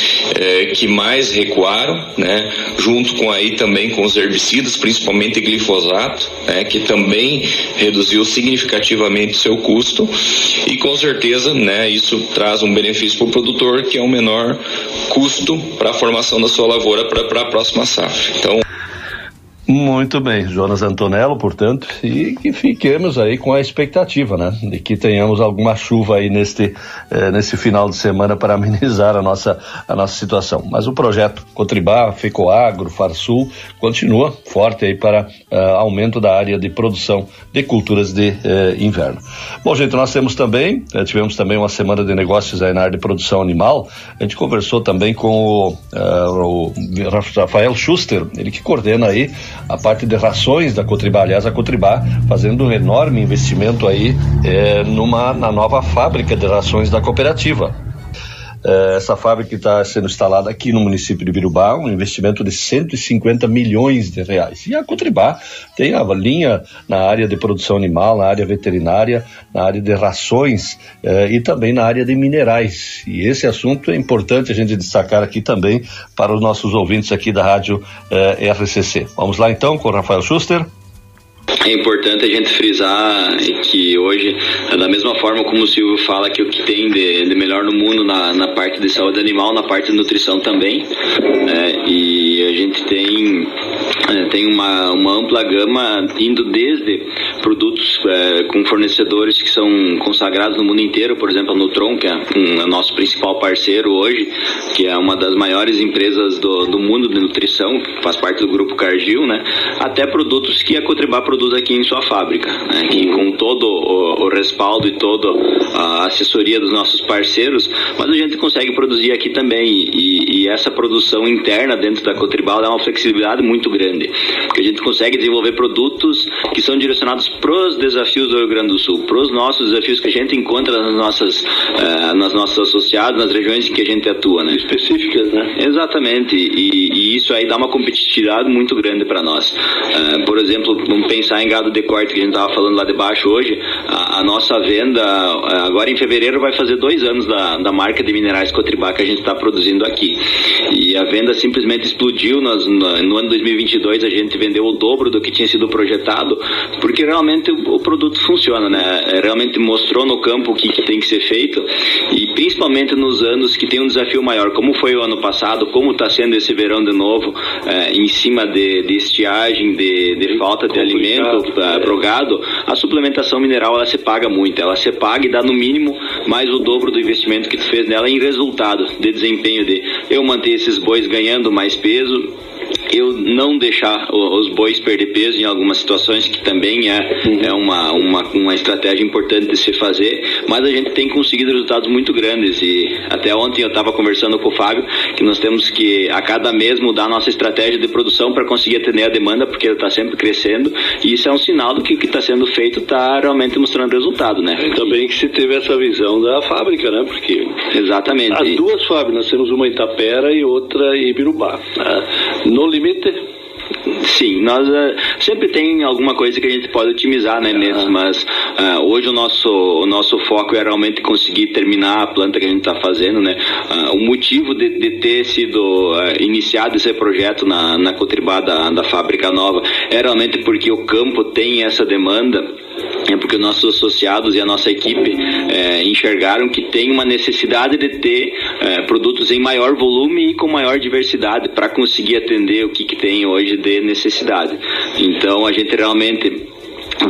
que mais recuaram, né? junto com aí também com os herbicidas, principalmente glifosato, né? que também reduziu significativamente seu custo e com certeza né? isso traz um benefício para o produtor que é um menor custo para a formação da sua lavoura para a próxima safra. Então muito bem, Jonas Antonello, portanto, e que fiquemos aí com a expectativa, né, de que tenhamos alguma chuva aí neste, eh, nesse final de semana para amenizar a nossa, a nossa situação. Mas o projeto Cotribá, Fecoagro, Farsul continua forte aí para uh, aumento da área de produção de culturas de uh, inverno. Bom, gente, nós temos também, uh, tivemos também uma semana de negócios aí na área de produção animal. A gente conversou também com o, o Rafael Schuster, ele que coordena aí a parte de rações da Cotribá. Aliás, a Cotribá fazendo um enorme investimento aí é, numa, na nova fábrica de rações da cooperativa. É, essa fábrica está sendo instalada aqui no município de Birubá, um investimento de 150 milhões de reais. E a Cotribá tem a linha na área de produção animal, na área veterinária, na área de rações é, e também na área de minerais. E esse assunto é importante a gente destacar aqui também para os nossos ouvintes aqui da rádio é, RCC. Vamos lá então com o Rafael Schuster. É importante a gente frisar que hoje, da mesma forma como o Silvio fala que o que tem de, de melhor no mundo na, na, parte de saúde animal, na parte de nutrição também, é, e a gente tem, é, tem uma, uma ampla gama indo desde produtos é, com fornecedores que são consagrados no mundo inteiro, por exemplo, a Nutron, que é um, é nosso principal parceiro hoje, que é uma das maiores empresas do, do mundo de nutrição, faz parte do grupo Cargill, né? até produtos que a Cotribá produz aqui em sua fábrica, né? que com todo o, o respaldo e toda a assessoria dos nossos parceiros, mas a gente consegue produzir aqui também e, e essa produção interna dentro da Cotribal dá uma flexibilidade muito grande, porque a gente consegue desenvolver produtos que são direcionados para os desafios do Rio Grande do Sul, para os nossos desafios que a gente encontra nas nossas, uh, nas nossas associadas, nas regiões em que a gente atua, né? Específicas, né? Exatamente, e, e isso aí dá uma competitividade muito grande para nós. Uh, por exemplo, vamos pensar em gado de corte que a gente estava falando lá de baixo hoje, a, a, nossa venda eh, agora em fevereiro vai fazer dois anos da, da marca de minerais Cotribá que a gente está produzindo aqui. E a venda simplesmente explodiu nas, no, no ano 2022 a gente vendeu o dobro do que tinha sido projetado, porque realmente realmente o, produto funciona, né? É, realmente mostrou no campo o que, que, tem que ser feito e principalmente nos anos que tem um desafio maior, como foi o ano passado, como está sendo esse verão de novo, é, em cima de, de estiagem, de, de falta de alimento é, pro gado, a suplementação mineral ela se paga muito, ela se paga e dá no mínimo mais o dobro do investimento que tu fez nela em resultado de desempenho de eu manter esses bois ganhando mais peso, eu não deixar os bois perder peso em algumas situações, que também é, uhum. é uma, uma, uma estratégia importante de se fazer, mas a gente tem conseguido resultados muito grandes e até ontem eu estava conversando com o Fábio que nós temos que a cada mês mudar a nossa estratégia de produção para conseguir atender a demanda, porque ela está sempre crescendo e isso é um sinal do que o que está sendo feito está realmente mostrando resultado, né? E também que se teve essa visão da fábrica, né? Porque exatamente as duas fábricas, nós temos uma em Itapera e outra em Ibirubá. Né? No limite Sim, nós uh, sempre tem alguma coisa que a gente pode otimizar, né, mesmo, mas uh, hoje o nosso, o nosso foco é realmente conseguir terminar a planta que a gente está fazendo, né. Uh, o motivo de, de ter sido iniciado esse projeto na, na Cotribá da, da fábrica nova é realmente porque o campo tem essa demanda é porque nossos associados e a nossa equipe é, enxergaram que tem uma necessidade de ter é, produtos em maior volume e com maior diversidade para conseguir atender o que, que tem hoje de necessidade. Então a gente realmente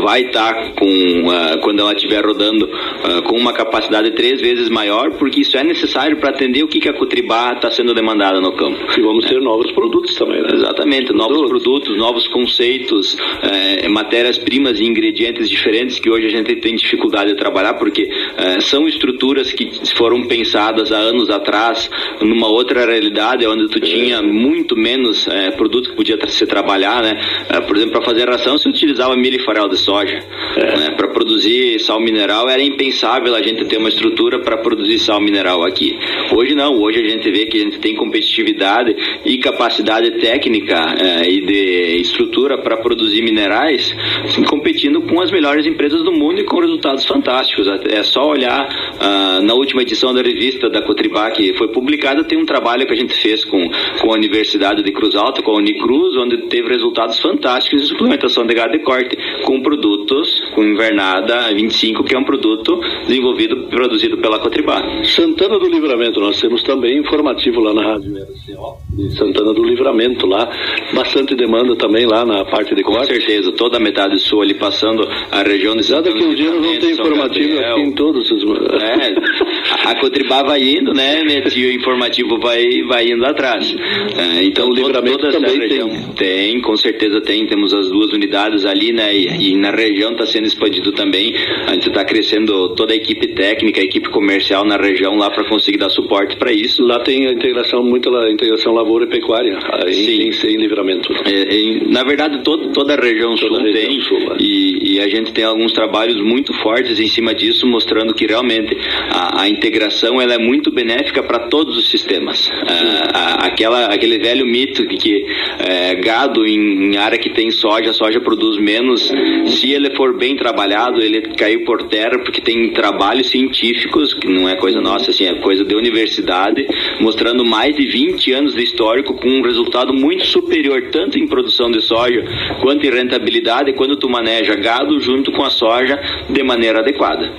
vai estar tá com uh, quando ela estiver rodando uh, com uma capacidade três vezes maior, porque isso é necessário para atender o que, que a Cutribá está sendo demandada no campo. E vamos ter novos produtos também, né? Exatamente, novos produtos, produtos novos conceitos, uh, matérias-primas e ingredientes diferentes que hoje a gente tem dificuldade de trabalhar, porque eh, são estruturas que foram pensadas há anos atrás numa outra realidade, onde tu tinha muito menos eh, produtos que podia se trabalhar, né? por exemplo, para fazer ração se utilizava milho e farelo de soja. É. Né? Para produzir sal mineral era impensável a gente ter uma estrutura para produzir sal mineral aqui. Hoje não, hoje a gente vê que a gente tem competitividade e capacidade técnica é, e de estrutura para produzir minerais, assim, competindo com as melhores empresas do mundo e com resultados fantásticos. É só olhar ah, na última edição da revista da Cotribá que foi publicada, tem um trabalho que a gente fez com, com a Universidade de Cruz Alta, com a Unicruz, onde teve resultados fantásticos em suplementação de gado de corte, com produtos com invernada 25, que é um produto desenvolvido produzido pela Cotribá. Santana do Livramento, nós temos também informativo lá na Rádio RCO, de Santana do Livramento lá, bastante demanda também lá na parte de corte. Com certeza, toda a metade sul ali passando a região de Santana Nada que um dia não tem informativo aqui em todos os... É, a Cotribá vai indo, né, e o informativo vai, vai indo atrás. É, então, o livramento toda também região, tem. Tem, com certeza tem, temos as duas unidades ali, né, e, e na região está sendo expandido também. A gente está crescendo toda a equipe técnica, a equipe comercial na região lá para conseguir dar suporte para isso. Lá tem a integração, muita a integração lavoura e pecuária em. Em, em livramento. É, em, na verdade, todo, toda a região toda sul a região tem sul, é. e, e, a gente tem alguns trabalhos muito fortes em cima disso, mostrando que realmente a, a integração ela é muito benéfica para todos os sistemas. É, aquela, aquele velho mito que, que é, gado em, em área que tem soja, a soja produz menos se ele for bem trabalhado, ele caiu por terra porque tem trabalhos científicos, que não é coisa nossa, assim, é coisa de universidade, mostrando mais de 20 anos de histórico com um resultado muito superior, tanto em produção de soja quanto em rentabilidade, quando tu maneja gado junto com a soja de maneira adequada.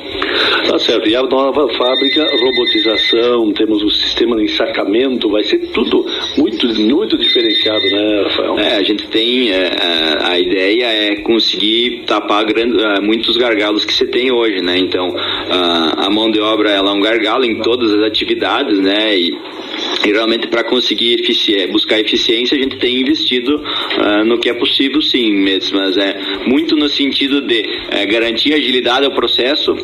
Tá certo. E a nova fábrica, robotização, temos o sistema de ensacamento, vai ser tudo muito, muito diferenciado, né, Rafael? É, a gente tem, é, é a ideia é conseguir tapar grande, uh, muitos gargalos que você tem hoje, né? Então, uh, a mão de obra ela é um gargalo em todas as atividades, né? E, e realmente para conseguir efici buscar eficiência a gente tem investido uh, no que é possível sim mesmo, mas é muito no sentido de é, garantir agilidade ao processo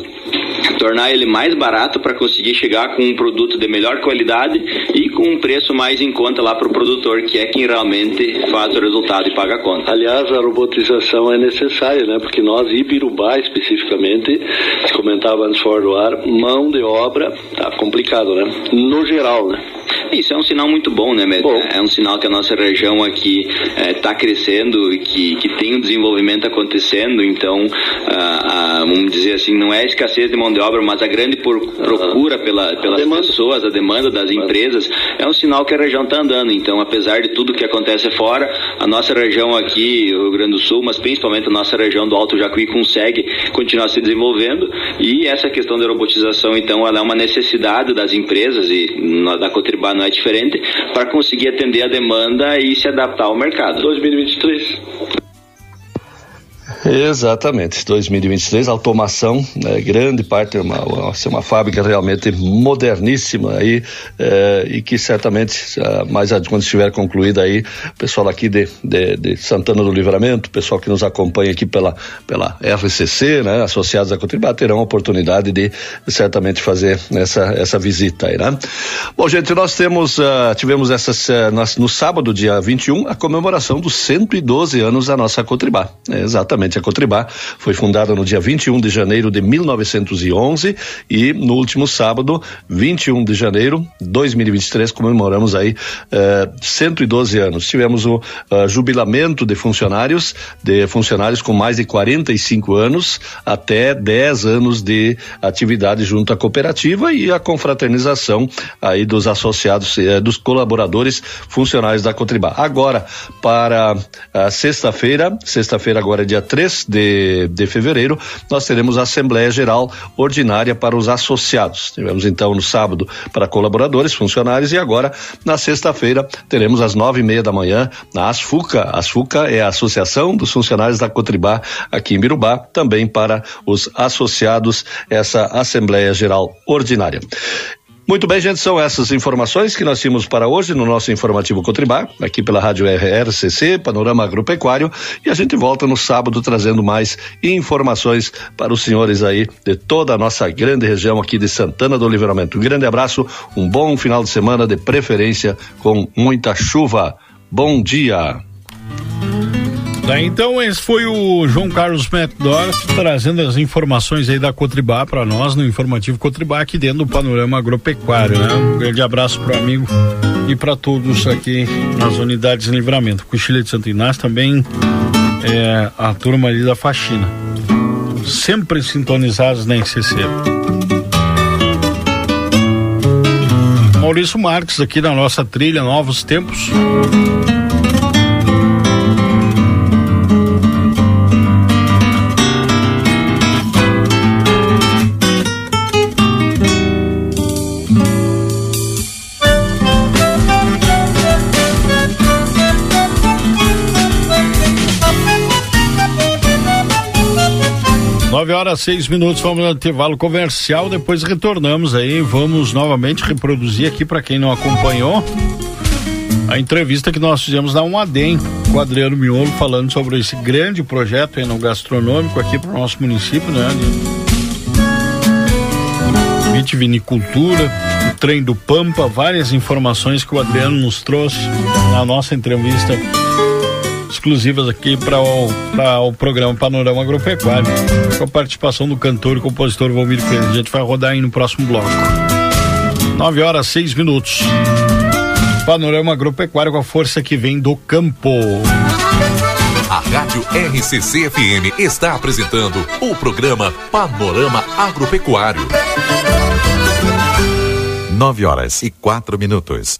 tornar ele mais barato para conseguir chegar com um produto de melhor qualidade e com um preço mais em conta lá para o produtor, que é quem realmente faz o resultado e paga a conta. Aliás, a robotização é necessária, né? Porque nós, Ibirubá especificamente, se comentava antes fora do ar, mão de obra tá complicado, né? No geral, né? Isso é um sinal muito bom, né, Bom. É um sinal que a nossa região aqui está é, crescendo e que, que tem um desenvolvimento acontecendo, então, ah, ah, vamos dizer assim, não é escassez de mão de obra, mas a grande procura pela, pelas pessoas, a demanda das empresas, é um sinal que a região está andando. Então, apesar de tudo que acontece fora, a nossa região aqui, o Rio Grande do Sul, mas principalmente a nossa região do Alto Jacuí, consegue continuar se desenvolvendo e essa questão da robotização, então, ela é uma necessidade das empresas e da Cotribá não é diferente para conseguir atender a demanda e se adaptar ao mercado. 2023. Exatamente, 2023, automação, né, grande parte, uma, uma, uma fábrica realmente moderníssima aí, eh, e que certamente, mais quando estiver concluída aí, pessoal aqui de, de, de, Santana do Livramento, pessoal que nos acompanha aqui pela, pela RCC, né, associados à Cotribá, terão a oportunidade de certamente fazer essa, essa visita aí, né? Bom, gente, nós temos, uh, tivemos essas, uh, nós, no sábado, dia 21, a comemoração dos 112 anos da nossa Cotribá, é, exatamente Cotribá foi fundada no dia 21 de janeiro de 1911 e no último sábado, 21 de janeiro de 2023, comemoramos aí eh, 112 anos. Tivemos o uh, jubilamento de funcionários, de funcionários com mais de 45 anos até 10 anos de atividade junto à cooperativa e a confraternização aí dos associados, eh, dos colaboradores funcionários da Cotribá. Agora, para sexta-feira, sexta-feira agora é dia 3 3 de, de fevereiro, nós teremos a Assembleia Geral Ordinária para os associados. Tivemos então no sábado para colaboradores, funcionários e agora na sexta-feira teremos às nove e meia da manhã na Asfuca. Asfuca é a Associação dos Funcionários da Cotribá aqui em Birubá, também para os associados essa Assembleia Geral Ordinária. Muito bem, gente, são essas informações que nós tínhamos para hoje no nosso informativo Cotribá, aqui pela Rádio RRCC, Panorama Agropecuário, e a gente volta no sábado trazendo mais informações para os senhores aí de toda a nossa grande região aqui de Santana do Livramento. Um grande abraço, um bom final de semana, de preferência com muita chuva. Bom dia. Tá, então esse foi o João Carlos Metdorf trazendo as informações aí da Cotribá para nós no informativo Cotribá aqui dentro do panorama agropecuário, né? Um grande abraço pro amigo e para todos aqui nas unidades de livramento. Cochilha de Santo Inácio também é, a turma ali da faxina. Sempre sintonizados na NCC. Maurício Marques aqui na nossa trilha Novos Tempos. Horas, seis minutos, vamos no intervalo comercial, depois retornamos aí, vamos novamente reproduzir aqui para quem não acompanhou a entrevista que nós fizemos na Umadem com o Adriano Miolo falando sobre esse grande projeto enogastronômico aqui para o nosso município, né? Vitivinicultura, o trem do Pampa, várias informações que o Adriano nos trouxe na nossa entrevista exclusivas aqui para o, o programa Panorama Agropecuário, com a participação do cantor e compositor Valmir Coelho. A gente vai rodar aí no próximo bloco. 9 horas, 6 minutos. Panorama Agropecuário com a força que vem do campo. A Rádio RCC FM está apresentando o programa Panorama Agropecuário. 9 horas e 4 minutos.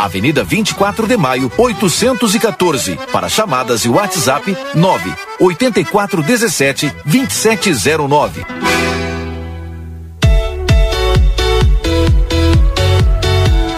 Avenida 24 de Maio, 814. Para chamadas e WhatsApp 9 8417 2709.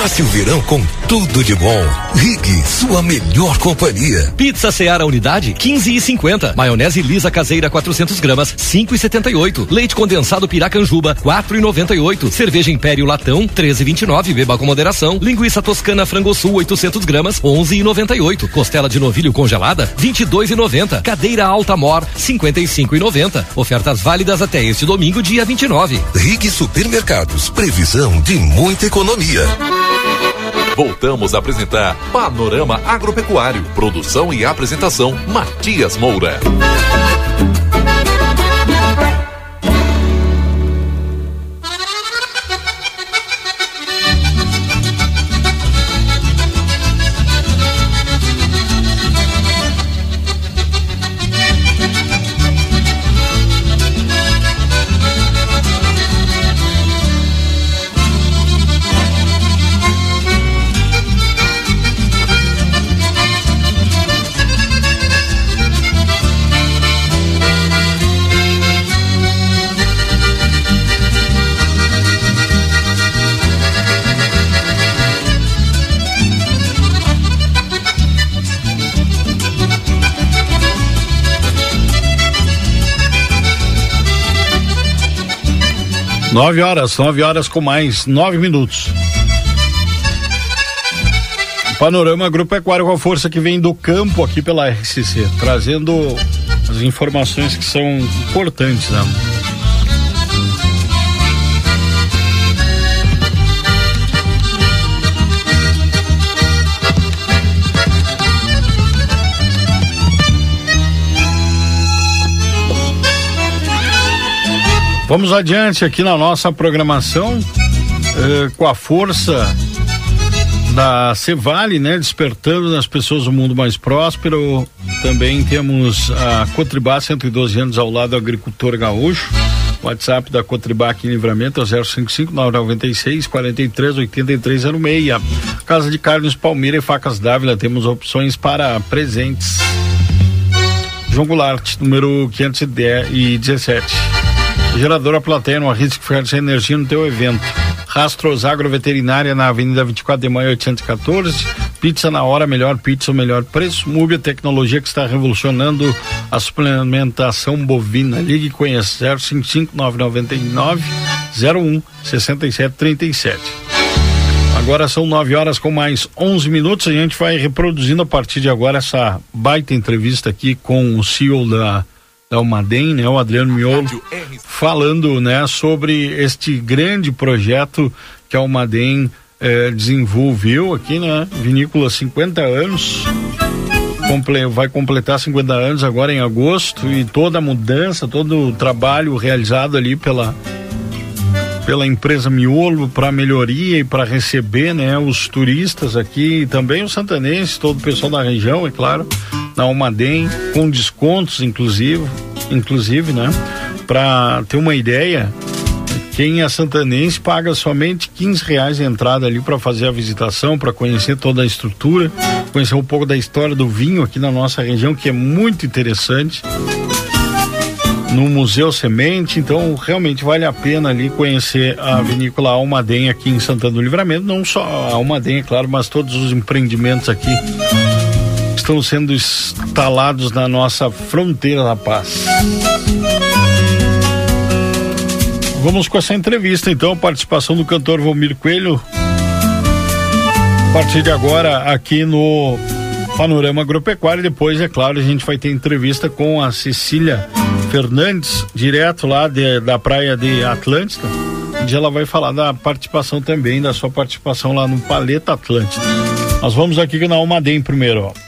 Passe o verão com tudo de bom. Rig, sua melhor companhia. Pizza Seara Unidade, 15 e 50. Maionese lisa caseira, 400 gramas, 5 e 78. Leite condensado Piracanjuba, 4 e 98. Cerveja Império Latão, 13 e 29. Beba com moderação. Linguiça Toscana Frango Sul, 800 gramas, 11 e 98. Costela de novilho congelada, 22 e 90. Cadeira Alta Mor, 55 e 90. Ofertas válidas até este domingo, dia 29. Rig Supermercados, previsão de muita economia. Voltamos a apresentar Panorama Agropecuário. Produção e apresentação Matias Moura. Nove horas, nove horas com mais nove minutos. Panorama Agropecuário com a força que vem do campo aqui pela RCC, trazendo as informações que são importantes, né? Vamos adiante aqui na nossa programação eh, com a força da Cevale, né? Despertando nas pessoas um mundo mais próspero. Também temos a Cotribá, 112 anos ao lado do agricultor gaúcho. WhatsApp da Cotribá aqui em Livramento é 055 996 43 83 06. Casa de Carnes Palmeira e Facas Dávila, temos opções para presentes. João Goulart, número 517. Geradora Plateia, não arrisque ficar sem energia no teu evento. Rastros Agroveterinária na Avenida 24 de Maio 814. Pizza na hora, melhor pizza, melhor preço. Mubi a tecnologia que está revolucionando a suplementação bovina. Ligue e conheça 055 999 01 6737. Agora são 9 horas com mais 11 minutos. A gente vai reproduzindo a partir de agora essa baita entrevista aqui com o CEO da da Almaden, né, o Adriano Miolo, falando, né, sobre este grande projeto que a Almaden eh, desenvolveu aqui, né, vinícola 50 anos, comple vai completar 50 anos agora em agosto e toda a mudança, todo o trabalho realizado ali pela pela empresa Miolo para melhoria e para receber, né, os turistas aqui, e também os santanenses, todo o pessoal da região, é claro na Almaden, com descontos inclusive, inclusive, né? Para ter uma ideia, quem é santanense paga somente 15 reais de entrada ali para fazer a visitação, para conhecer toda a estrutura, conhecer um pouco da história do vinho aqui na nossa região, que é muito interessante. No Museu Semente, então realmente vale a pena ali conhecer a vinícola Almaden aqui em Santana do Livramento, não só a Almaden, é claro, mas todos os empreendimentos aqui estão sendo instalados na nossa fronteira da paz. Vamos com essa entrevista, então, a participação do cantor Valmir Coelho. A partir de agora, aqui no Panorama Agropecuário. Depois, é claro, a gente vai ter entrevista com a Cecília Fernandes, direto lá de, da praia de Atlântida, onde ela vai falar da participação também, da sua participação lá no Paleta Atlântida. Nós vamos aqui na Almaden primeiro, ó.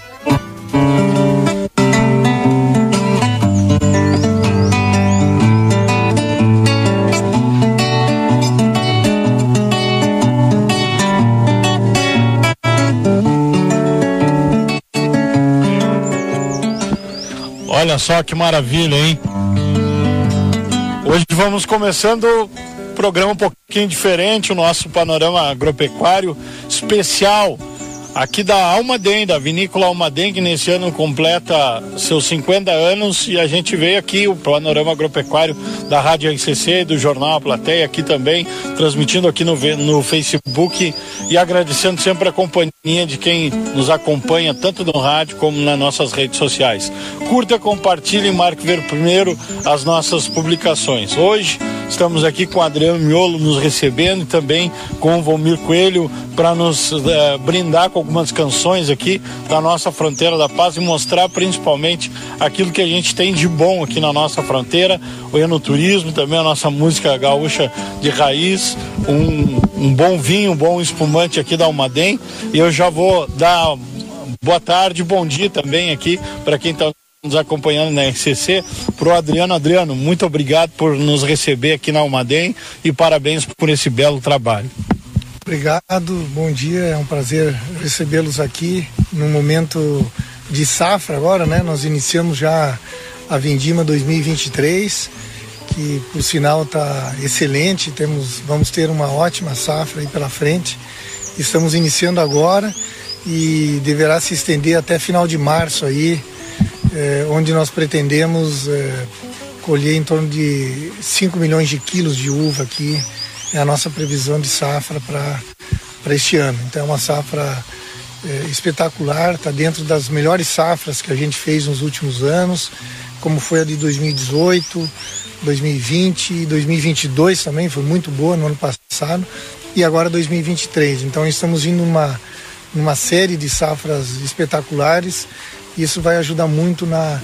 Olha só que maravilha, hein? Hoje vamos começando o programa um pouquinho diferente, o nosso panorama agropecuário especial aqui da Almaden, da Vinícola Almaden, que nesse ano completa seus 50 anos e a gente veio aqui, o panorama agropecuário da Rádio RCC, do Jornal A Plateia, aqui também, transmitindo aqui no, no Facebook e agradecendo sempre a companhia de quem nos acompanha, tanto no rádio como nas nossas redes sociais. Curta, compartilhe e marque ver primeiro as nossas publicações. Hoje, Estamos aqui com o Adriano Miolo nos recebendo e também com o Valmir Coelho para nos uh, brindar com algumas canções aqui da nossa fronteira da paz e mostrar principalmente aquilo que a gente tem de bom aqui na nossa fronteira, o enoturismo, também a nossa música gaúcha de raiz, um, um bom vinho, um bom espumante aqui da Almaden. E eu já vou dar boa tarde, bom dia também aqui para quem está nos acompanhando na RCC, pro Adriano. Adriano, muito obrigado por nos receber aqui na Almaden e parabéns por esse belo trabalho. Obrigado, bom dia, é um prazer recebê-los aqui no momento de safra agora, né? Nós iniciamos já a Vindima 2023, que por sinal está excelente, temos, vamos ter uma ótima safra aí pela frente. Estamos iniciando agora e deverá se estender até final de março aí, é, onde nós pretendemos é, colher em torno de 5 milhões de quilos de uva aqui. É a nossa previsão de safra para este ano. Então é uma safra é, espetacular, está dentro das melhores safras que a gente fez nos últimos anos, como foi a de 2018, 2020 e 2022 também, foi muito boa no ano passado, e agora 2023. Então estamos indo numa, numa série de safras espetaculares isso vai ajudar muito na,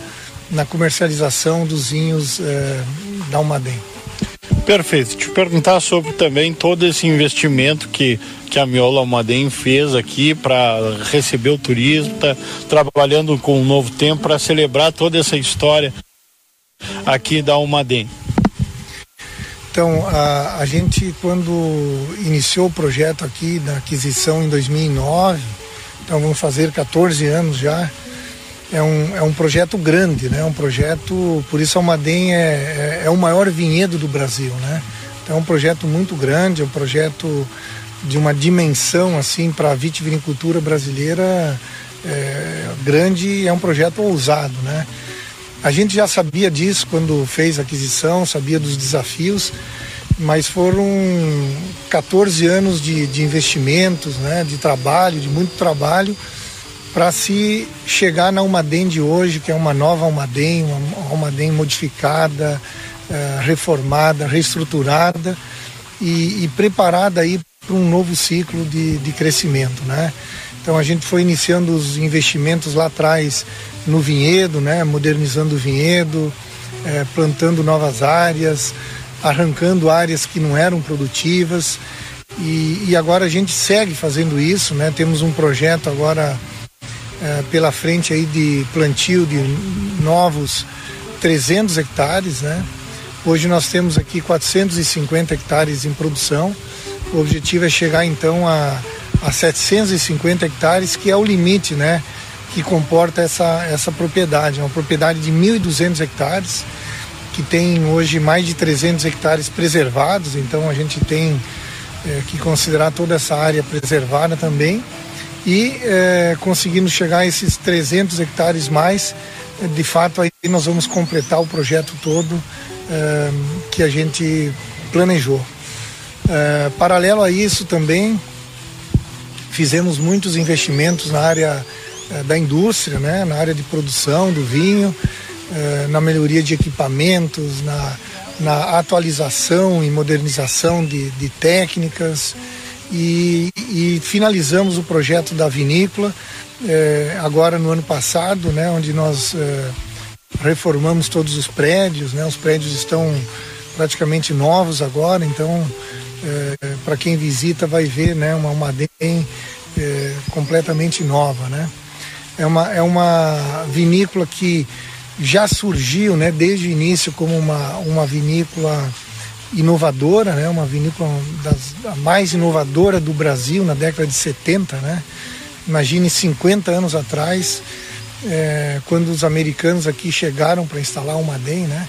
na comercialização dos vinhos é, da Almaden. Perfeito. Te perguntar sobre também todo esse investimento que, que a Miola Almaden fez aqui para receber o turismo, tá trabalhando com um novo tempo para celebrar toda essa história aqui da Almaden. Então, a, a gente, quando iniciou o projeto aqui da aquisição em 2009, então vamos fazer 14 anos já, é um, é um projeto grande, né? Um projeto, por isso a Almaden é, é, é, o maior vinhedo do Brasil, né? Então é um projeto muito grande, é um projeto de uma dimensão assim para a vitivinicultura brasileira é, grande, é um projeto ousado, né? A gente já sabia disso quando fez a aquisição, sabia dos desafios, mas foram 14 anos de, de investimentos, né? De trabalho, de muito trabalho para se chegar na Almaden de hoje, que é uma nova Almaden, uma Almaden modificada, uh, reformada, reestruturada e, e preparada aí para um novo ciclo de, de crescimento, né? Então a gente foi iniciando os investimentos lá atrás no vinhedo, né? Modernizando o vinhedo, eh, plantando novas áreas, arrancando áreas que não eram produtivas e, e agora a gente segue fazendo isso, né? Temos um projeto agora é, pela frente aí de plantio de novos 300 hectares, né? Hoje nós temos aqui 450 hectares em produção. O objetivo é chegar então a, a 750 hectares, que é o limite, né? Que comporta essa, essa propriedade. É uma propriedade de 1.200 hectares, que tem hoje mais de 300 hectares preservados, então a gente tem é, que considerar toda essa área preservada também e é, conseguindo chegar a esses 300 hectares mais, de fato aí nós vamos completar o projeto todo é, que a gente planejou. É, paralelo a isso também fizemos muitos investimentos na área eh, da indústria, né? na área de produção do vinho, eh, na melhoria de equipamentos, na, na atualização e modernização de, de técnicas. E, e, finalizamos o projeto da vinícola eh, agora no ano passado, né, onde nós reformamos todos os prédios, né, os prédios estão praticamente novos agora, então para quem visita vai ver né, uma Almaden completamente nova. Né. É uma, é uma vinícola que já surgiu né, desde o início como uma, uma vinícola inovadora, né, uma vinícola das, a mais inovadora do Brasil na década de 70. Né? Imagine 50 anos atrás, é, quando os americanos aqui chegaram para instalar uma DEM, né?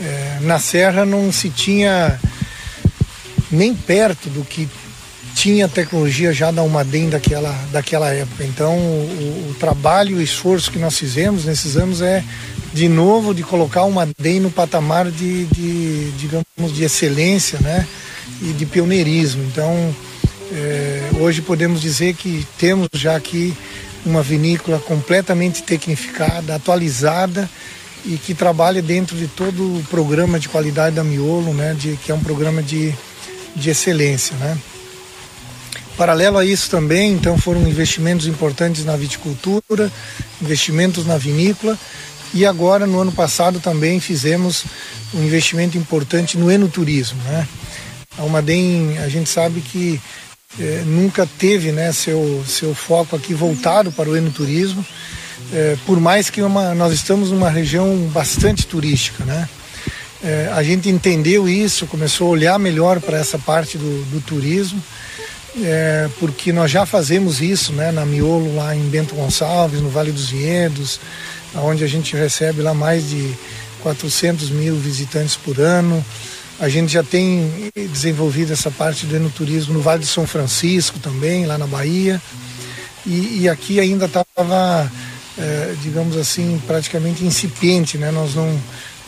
É, na Serra não se tinha nem perto do que tinha tecnologia já da Umadem daquela, daquela época. Então, o, o trabalho e o esforço que nós fizemos nesses anos é, de novo, de colocar uma DEM no patamar de, de, digamos, de excelência né? e de pioneirismo. Então, é, hoje podemos dizer que temos já aqui uma vinícola completamente tecnificada, atualizada e que trabalha dentro de todo o programa de qualidade da Miolo, né? de, que é um programa de, de excelência. Né? Paralelo a isso também, então foram investimentos importantes na viticultura, investimentos na vinícola e agora no ano passado também fizemos um investimento importante no enoturismo, né? A Almaden, a gente sabe que eh, nunca teve, né, seu seu foco aqui voltado para o enoturismo, eh, por mais que uma, nós estamos numa região bastante turística, né? Eh, a gente entendeu isso, começou a olhar melhor para essa parte do, do turismo porque nós já fazemos isso né, na Miolo, lá em Bento Gonçalves, no Vale dos Vinhedos, onde a gente recebe lá mais de 400 mil visitantes por ano. A gente já tem desenvolvido essa parte do enoturismo no Vale de São Francisco também, lá na Bahia. E, e aqui ainda estava, é, digamos assim, praticamente incipiente, né? Nós não,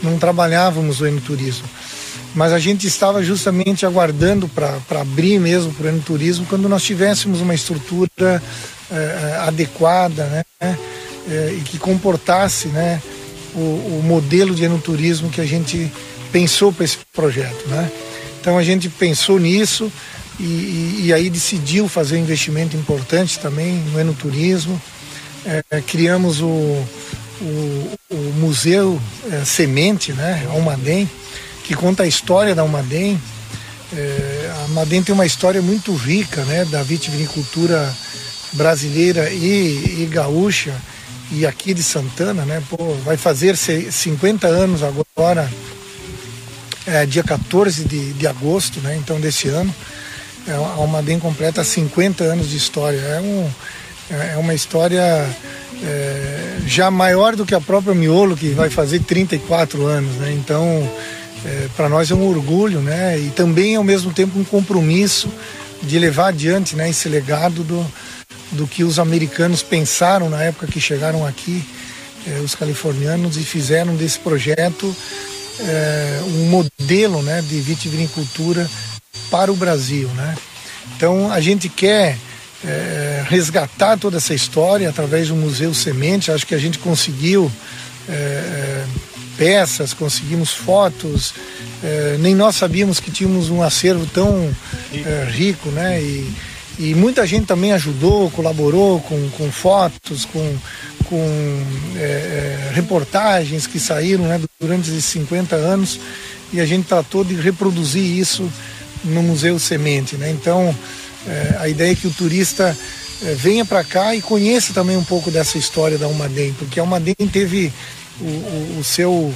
não trabalhávamos o enoturismo mas a gente estava justamente aguardando para abrir mesmo para o turismo quando nós tivéssemos uma estrutura é, adequada né, é, e que comportasse né, o, o, modelo de enoturismo que a gente pensou para esse projeto. Né? Então a gente pensou nisso e, e, e, aí decidiu fazer um investimento importante também no enoturismo. É, criamos o, o, o Museu é, Semente, né, Almaden, que conta a história da Almaden. É, a Almaden tem uma história muito rica, né, da vitivinicultura brasileira e, e gaúcha e aqui de Santana, né? Pô, vai fazer 50 anos agora, é, dia 14 de, de agosto, né? Então desse ano, é, a Almaden completa 50 anos de história. É, um, é, é uma história é, já maior do que a própria Miolo, que vai fazer 34 anos, né? Então é, para nós é um orgulho, né? E também ao mesmo tempo um compromisso de levar adiante, né, esse legado do, do que os americanos pensaram na época que chegaram aqui, é, os californianos, e fizeram desse projeto é, um modelo, né, de vitivinicultura para o Brasil, né? Então a gente quer é, resgatar toda essa história através do Museu Semente. Acho que a gente conseguiu é, é peças, conseguimos fotos. É, nem nós sabíamos que tínhamos um acervo tão é, rico, né? E, e muita gente também ajudou, colaborou com, com fotos, com, com é, é reportagens que saíram né, durante esses 50 anos e a gente tratou de reproduzir isso no Museu Semente. Né? Então, é, a ideia é que o turista é, venha para cá e conheça também um pouco dessa história da Umadem, porque a Umadem teve o, o, o seu,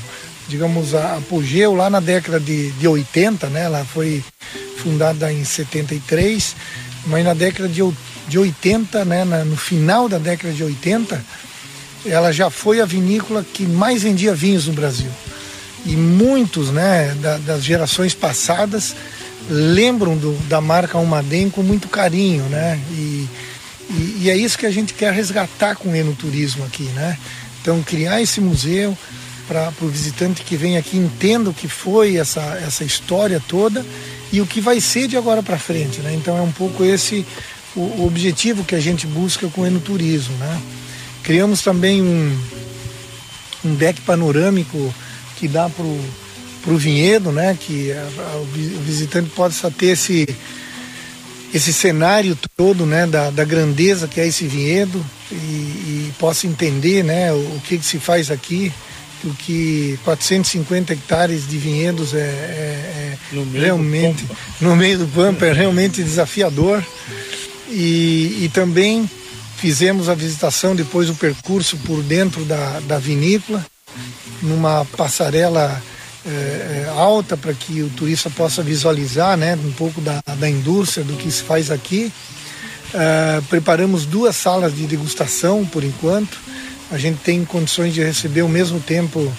digamos, apogeu lá na década de, de 80, né? Ela foi fundada em 73, mas na década de, de 80, né? Na, no final da década de 80, ela já foi a vinícola que mais vendia vinhos no Brasil. E muitos, né, da, das gerações passadas lembram do, da marca Almaden com muito carinho, né? E, e, e, é isso que a gente quer resgatar com o enoturismo aqui, né? Então, criar esse museu para o visitante que vem aqui entenda o que foi essa, essa história toda e o que vai ser de agora para frente. Né? Então, é um pouco esse o, objetivo que a gente busca com o enoturismo. Né? Criamos também um, um deck panorâmico que dá para o vinhedo, né? Que a, a, o visitante possa ter esse, esse cenário todo, né? Da, da grandeza que é esse vinhedo e, e possa entender, né? O, o que, que se faz aqui o que 450 hectares de vinhedos é, é, é no realmente no meio do pampa é realmente desafiador. E, e também fizemos a visitação depois do percurso por dentro da, da vinícola numa passarela é, é alta para que o turista possa visualizar né, um pouco da, da indústria, do que se faz aqui. É, preparamos duas salas de degustação por enquanto a gente tem condições de receber ao mesmo tempo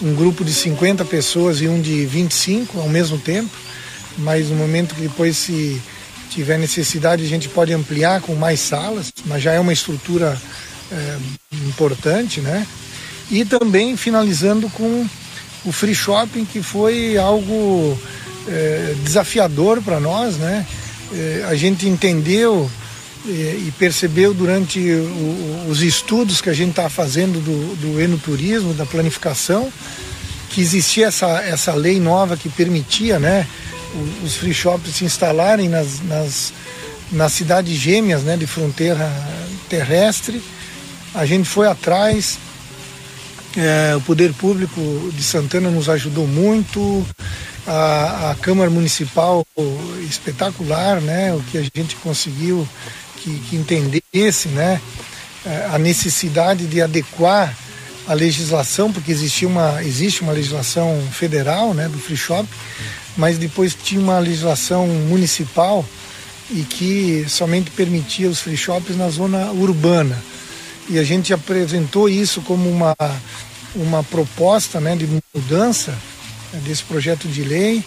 um grupo de 50 pessoas e um de 25 ao mesmo tempo, mas no momento que depois se tiver necessidade a gente pode ampliar com mais salas, mas já é uma estrutura é, importante, né? E também finalizando com o free shopping que foi algo é, desafiador para nós, né? É, a gente entendeu e percebeu durante os estudos que a gente está fazendo do, do enoturismo, da planificação, que existia essa, essa lei nova que permitia né, os free shops se instalarem nas, nas, nas cidades gêmeas né, de fronteira terrestre. A gente foi atrás, é, o poder público de Santana nos ajudou muito, a, a Câmara Municipal espetacular, né, o que a gente conseguiu que, que entendesse né, eh, a necessidade de adequar a legislação, porque existia uma, existe uma legislação federal né, do free shop, mas depois tinha uma legislação municipal e que somente permitia os free shops na zona urbana. E a gente apresentou isso como uma, uma proposta né, de mudança né, desse projeto de lei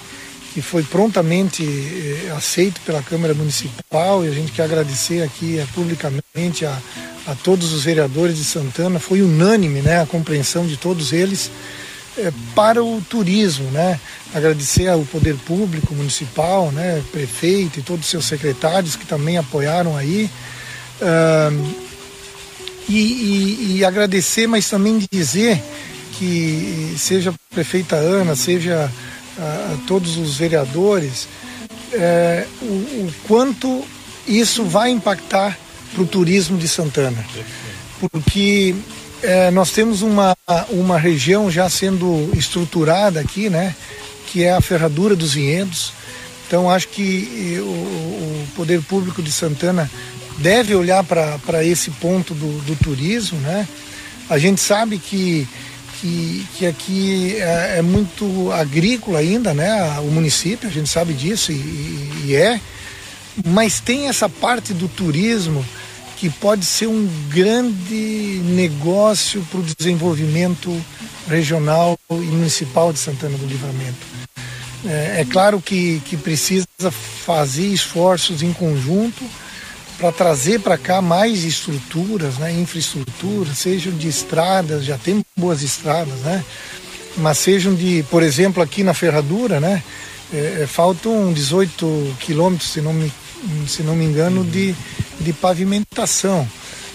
que foi prontamente eh, aceito pela Câmara Municipal e a gente quer agradecer aqui eh, publicamente a, a todos os vereadores de Santana. Foi unânime né, a compreensão de todos eles eh, para o turismo. Né? Agradecer ao Poder Público Municipal, né, prefeito e todos os seus secretários que também apoiaram aí. E, e, e, agradecer, mas também dizer que seja a prefeita Ana, seja a, todos os vereadores é, o, o, quanto isso vai impactar para o turismo de Santana. Porque é, nós temos uma, uma região já sendo estruturada aqui, né? Que é a ferradura dos vinhedos. Então acho que o, o poder público de Santana deve olhar para esse ponto do, do turismo, né? A gente sabe que que, aqui é, é, muito agrícola ainda, né? O município, a gente sabe disso e, e é, mas tem essa parte do turismo que pode ser um grande negócio para o desenvolvimento regional e municipal de Santana do Livramento. É, é claro que, que precisa fazer esforços em conjunto para trazer para cá mais estruturas, né, infraestrutura, sejam de estradas, já tem boas estradas, né, mas sejam de, por exemplo, aqui na Ferradura, né, é, é faltam 18 quilômetros, se não me, se não me engano, de, de pavimentação.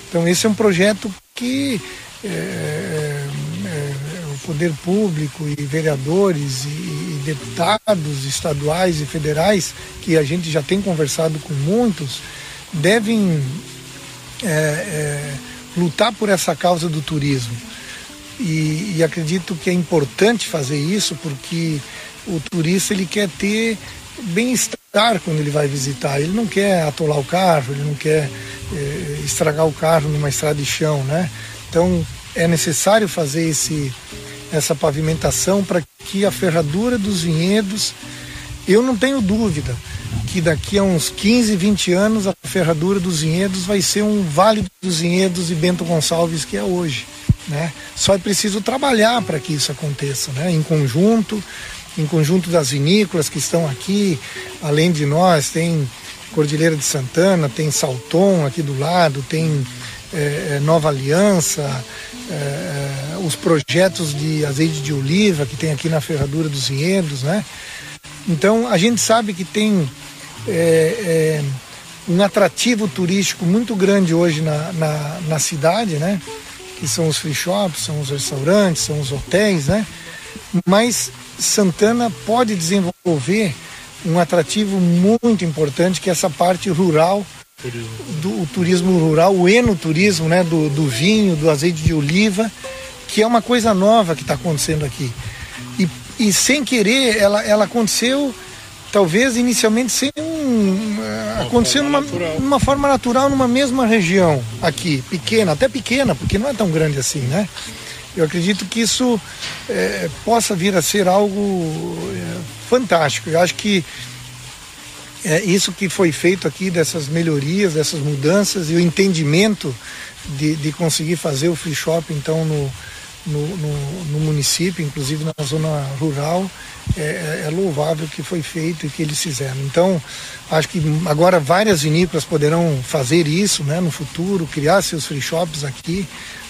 Então esse é um projeto que é, é, é o poder público e vereadores e, e deputados estaduais e federais, que a gente já tem conversado com muitos, devem é, é, lutar por essa causa do turismo. E, e, acredito que é importante fazer isso porque o turista ele quer ter bem-estar quando ele vai visitar. Ele não quer atolar o carro, ele não quer é, estragar o carro numa estrada de chão, né? Então é necessário fazer esse, essa pavimentação para que a ferradura dos vinhedos, eu não tenho dúvida, que daqui a uns 15, 20 anos a ferradura dos vinhedos vai ser um Vale dos Vinhedos e Bento Gonçalves que é hoje. Né? Só é preciso trabalhar para que isso aconteça, né? em conjunto, em conjunto das vinícolas que estão aqui, além de nós, tem Cordilheira de Santana, tem Salton aqui do lado, tem é, Nova Aliança, é, os projetos de azeite de oliva que tem aqui na Ferradura dos Vinhedos, né? Então a gente sabe que tem é, é, um atrativo turístico muito grande hoje na, na, na cidade, né? Que são os free shops, são os restaurantes, são os hotéis, né? Mas Santana pode desenvolver um atrativo muito importante que é essa parte rural do turismo rural, o enoturismo, né, do, do vinho, do azeite de oliva, que é uma coisa nova que está acontecendo aqui. E, e sem querer, ela, ela aconteceu talvez inicialmente sem acontecer numa, numa forma natural numa mesma região aqui, pequena, até pequena, porque não é tão grande assim, né? Eu acredito que isso é, possa vir a ser algo é, fantástico. Eu acho que é isso que foi feito aqui dessas melhorias, dessas mudanças e o entendimento de, de conseguir fazer o free shop então no, no, no, no município, inclusive na zona rural, é, é, é louvável que foi feito e que eles fizeram. Então, acho que agora várias vinícolas poderão fazer isso né, no futuro, criar seus free shops aqui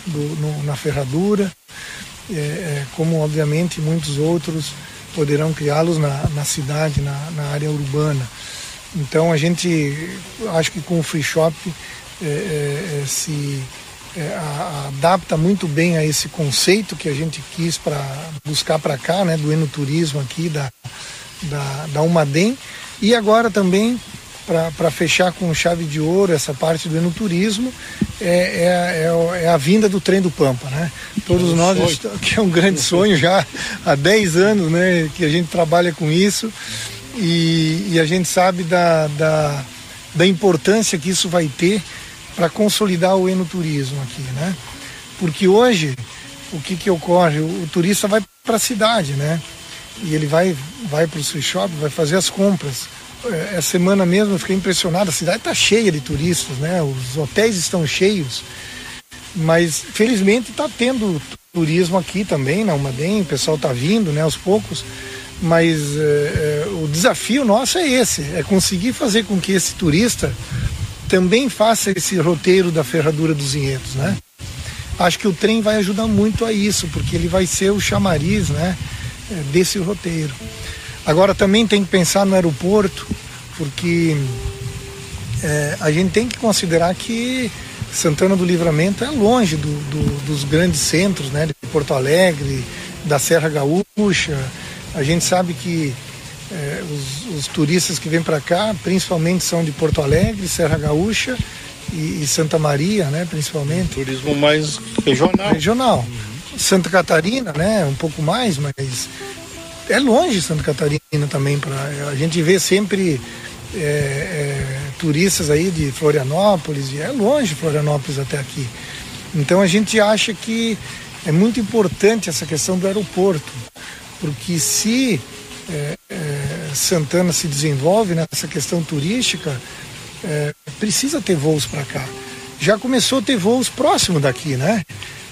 do, no, na ferradura, é, é como obviamente muitos outros poderão criá-los na, na cidade, na, na área urbana. Então a gente, acho que com o free shop é, é se é, a, adapta muito bem a esse conceito que a gente quis para buscar para cá, né, do enoturismo aqui da, da, da Umadem. E agora também, para fechar com chave de ouro essa parte do enoturismo, é, é, é, é, a vinda do trem do Pampa, né? Todos nós, que é um grande sonho já há 10 anos, né, que a gente trabalha com isso e, e a gente sabe da, da, da importância que isso vai ter para consolidar o enoturismo aqui, né? Porque hoje, o que que ocorre? O, o turista vai para a cidade, né? E ele vai, vai para o free vai fazer as compras. É, essa semana mesmo eu fiquei impressionado, a cidade está cheia de turistas, né? Os hotéis estão cheios, mas felizmente está tendo turismo aqui também na Umadem, o pessoal está vindo, né? Aos poucos mas é, é, o desafio nosso é esse, é conseguir fazer com que esse turista também faça esse roteiro da ferradura dos vinhedos, né? Acho que o trem vai ajudar muito a isso, porque ele vai ser o chamariz, né, é, desse roteiro. Agora também tem que pensar no aeroporto, porque é, a gente tem que considerar que Santana do Livramento é longe do, do, dos grandes centros, né, de Porto Alegre, da Serra Gaúcha, a gente sabe que é, os, os, turistas que vêm para cá, principalmente são de Porto Alegre, Serra Gaúcha e, e Santa Maria, né, principalmente. turismo mais regional. Regional. Santa Catarina, né, um pouco mais, mas é longe Santa Catarina também para a gente vê sempre é, é, turistas aí de Florianópolis e é longe Florianópolis até aqui. Então a gente acha que é muito importante essa questão do aeroporto porque se é, é, Santana se desenvolve nessa questão turística, é, precisa ter voos para cá. Já começou a ter voos próximo daqui, né?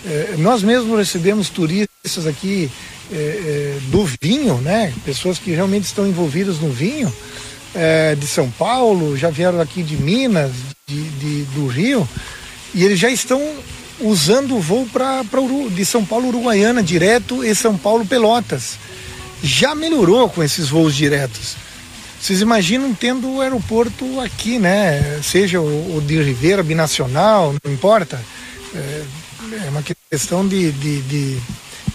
É, nós mesmos recebemos turistas aqui é, é, do vinho, né? Pessoas que realmente estão envolvidas no vinho, de São Paulo, já vieram aqui de Minas, de, de do Rio, e eles já estão usando o voo para de São Paulo Uruguaiana direto e São Paulo Pelotas. Já melhorou com esses voos diretos. Vocês imaginam tendo o aeroporto aqui, né? Seja o, de Ribeira, binacional, não importa. É, é uma questão de, de, de,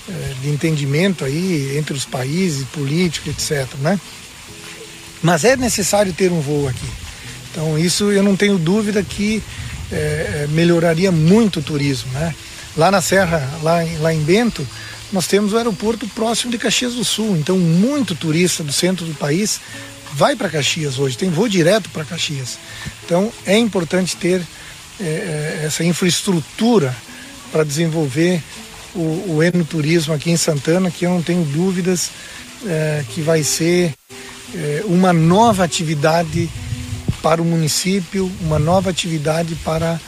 é, de, entendimento aí entre os países, político, etc. Né? Mas é necessário ter um voo aqui. Então isso eu não tenho dúvida que é, é, melhoraria muito o turismo, né? Lá na Serra, lá lá em Bento, nós temos o aeroporto próximo de Caxias do Sul, então muito turista do centro do país vai para Caxias hoje, tem voo direto para Caxias. Então é importante ter é, essa infraestrutura para desenvolver o, o enoturismo aqui em Santana, que eu não tenho dúvidas é, que vai ser é, uma nova atividade para o município, uma nova atividade para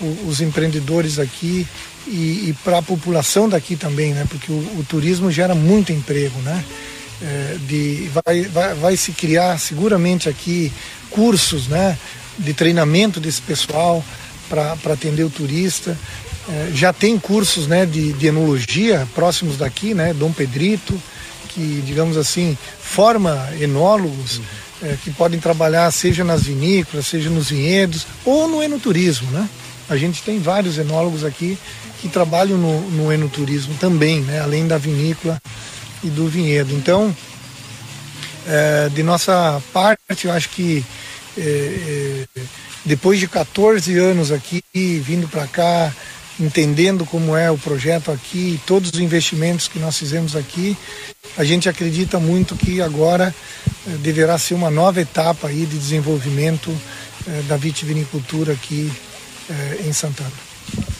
o, os empreendedores aqui e, e para a população daqui também, né? Porque o, o turismo gera muito emprego, né? É, de, vai, vai, vai se criar seguramente aqui cursos, né? De treinamento desse pessoal para atender o turista. É, já tem cursos, né? De, de enologia próximos daqui, né? Dom Pedrito, que digamos assim forma enólogos é, que podem trabalhar seja nas vinícolas, seja nos vinhedos ou no enoturismo, né? A gente tem vários enólogos aqui que trabalham no, no enoturismo também, né? Além da vinícola e do vinhedo. Então, é, de nossa parte, eu acho que é, é depois de 14 anos aqui, vindo para cá, entendendo como é o projeto aqui, todos os investimentos que nós fizemos aqui, a gente acredita muito que agora eh, deverá ser uma nova etapa aí de desenvolvimento eh, da vitivinicultura aqui em Santana.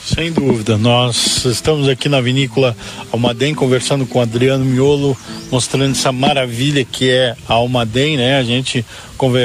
Sem dúvida, nós estamos aqui na vinícola Almaden conversando com Adriano Miolo, mostrando essa maravilha que é a Almaden, né? A gente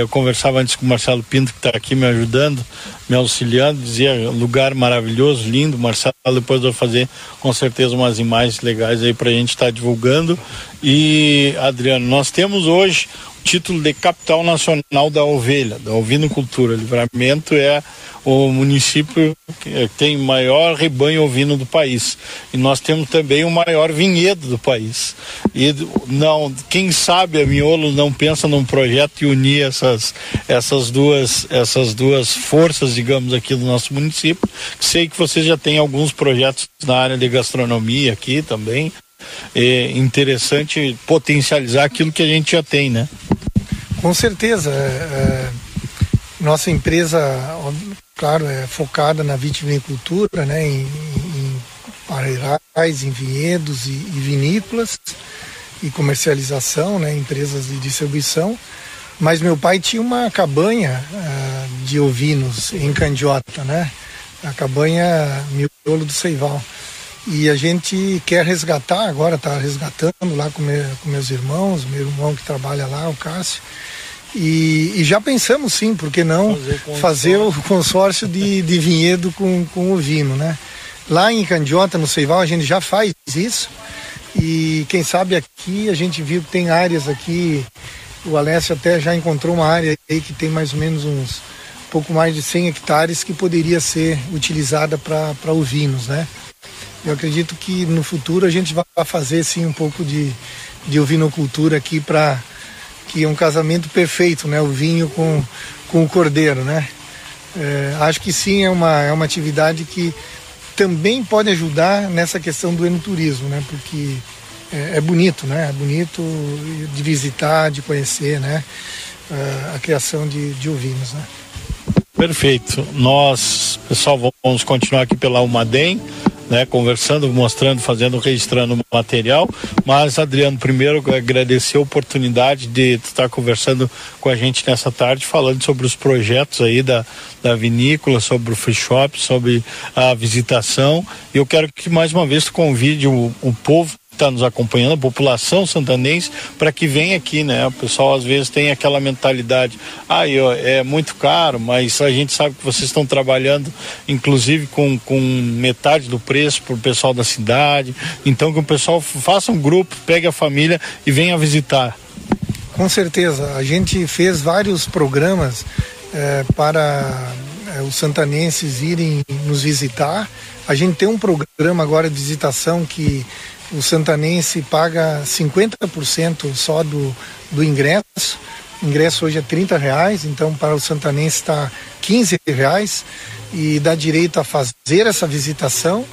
conversava antes com o Marcelo Pinto que está aqui me ajudando, me auxiliando, dizia lugar maravilhoso, lindo. Marcelo depois vai fazer com certeza umas imagens legais aí para a gente estar tá divulgando. E Adriano, nós temos hoje título de capital nacional da ovelha, da ovinocultura. Livramento é o município que tem maior rebanho ovino do país. E nós temos também o maior vinhedo do país. E não, quem sabe a Miolo não pensa num projeto de unir essas, essas, duas, essas duas forças, digamos, aqui do nosso município. Sei que você já tem alguns projetos na área de gastronomia aqui também. É interessante potencializar aquilo que a gente já tem, né? Com certeza. É, é nossa empresa, claro, é focada na vitivinicultura, né, em, em parreirais, em vinhedos e, e, vinícolas e comercialização, né, empresas de distribuição. Mas meu pai tinha uma cabanha uh, de ovinos em Candiota, né, a cabanha Miolo do Seival. E a gente quer resgatar agora, está resgatando lá com, meu, com meus irmãos, meu irmão que trabalha lá, o Cássio e, e, já pensamos sim, por que não fazer, fazer o consórcio de, de vinhedo com, com o vino, né? Lá em Candiota, no Seival, a gente já faz isso. E quem sabe aqui a gente viu que tem áreas aqui. O Alessio até já encontrou uma área aí que tem mais ou menos uns pouco mais de 100 hectares que poderia ser utilizada para ovinos, né? Eu acredito que no futuro a gente vai fazer sim um pouco de, de ovinocultura aqui para que é um casamento perfeito, né? O vinho com, com o cordeiro, né? É, acho que sim, é uma, é uma atividade que também pode ajudar nessa questão do enoturismo, né? Porque é, é bonito, né? É bonito de visitar, de conhecer, né? a criação de, de ovinos, né? Perfeito. Nós, pessoal, vamos continuar aqui pela Umadem né, conversando, mostrando, fazendo, registrando material. Mas, Adriano, primeiro agradecer a oportunidade de estar conversando com a gente nessa tarde, falando sobre os projetos aí da, da vinícola, sobre o free shop, sobre a visitação. E eu quero que mais uma vez tu convide o, o povo está nos acompanhando, a população santanense, para que venha aqui, né? O pessoal às vezes tem aquela mentalidade, ah, é muito caro, mas a gente sabe que vocês estão trabalhando, inclusive com, com metade do preço para o pessoal da cidade. Então que o pessoal faça um grupo, pegue a família e venha visitar. Com certeza, a gente fez vários programas eh, para eh, os santanenses irem nos visitar. A gente tem um programa agora de visitação que o santanense paga 50% só do, do ingresso. O ingresso hoje é 30 reais, então para o santanense está 15 reais e dá direito a fazer essa visitação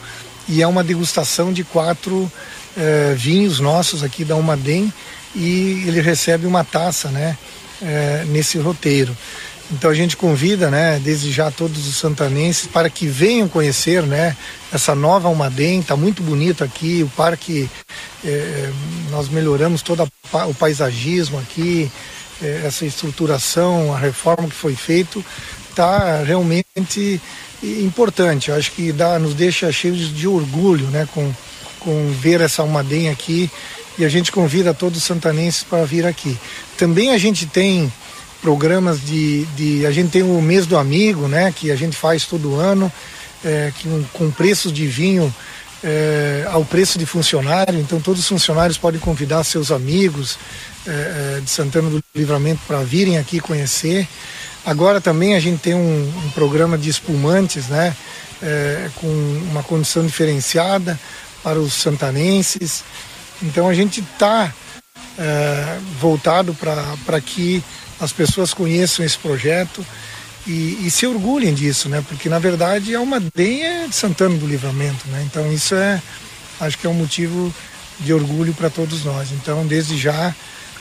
e é uma degustação de quatro eh, vinhos nossos aqui da Umadem e ele recebe uma taça, né, eh, nesse roteiro. Então a gente convida, né, desde já todos os santanenses para que venham conhecer, né, essa nova Almaden. Está muito bonito aqui, o parque, é, nós melhoramos todo o paisagismo aqui, é, essa estruturação, a reforma que foi feita, está realmente importante. Eu acho que dá, nos deixa cheios de orgulho, né, com, com ver essa Almaden aqui. E a gente convida todos os santanenses para vir aqui. Também a gente tem programas de, de. A gente tem o mês do amigo, né? Que a gente faz todo ano, é, que, um, com preço de vinho é, ao preço de funcionário. Então todos os funcionários podem convidar seus amigos é, é de Santana do Livramento para virem aqui conhecer. Agora também a gente tem um, um programa de espumantes, né? É, com uma condição diferenciada para os santanenses. Então a gente está é, voltado para que as pessoas conheçam esse projeto e, e, se orgulhem disso, né? Porque na verdade a Almaden é de Santana do Livramento, né? Então isso é, acho que é um motivo de orgulho para todos nós. Então desde já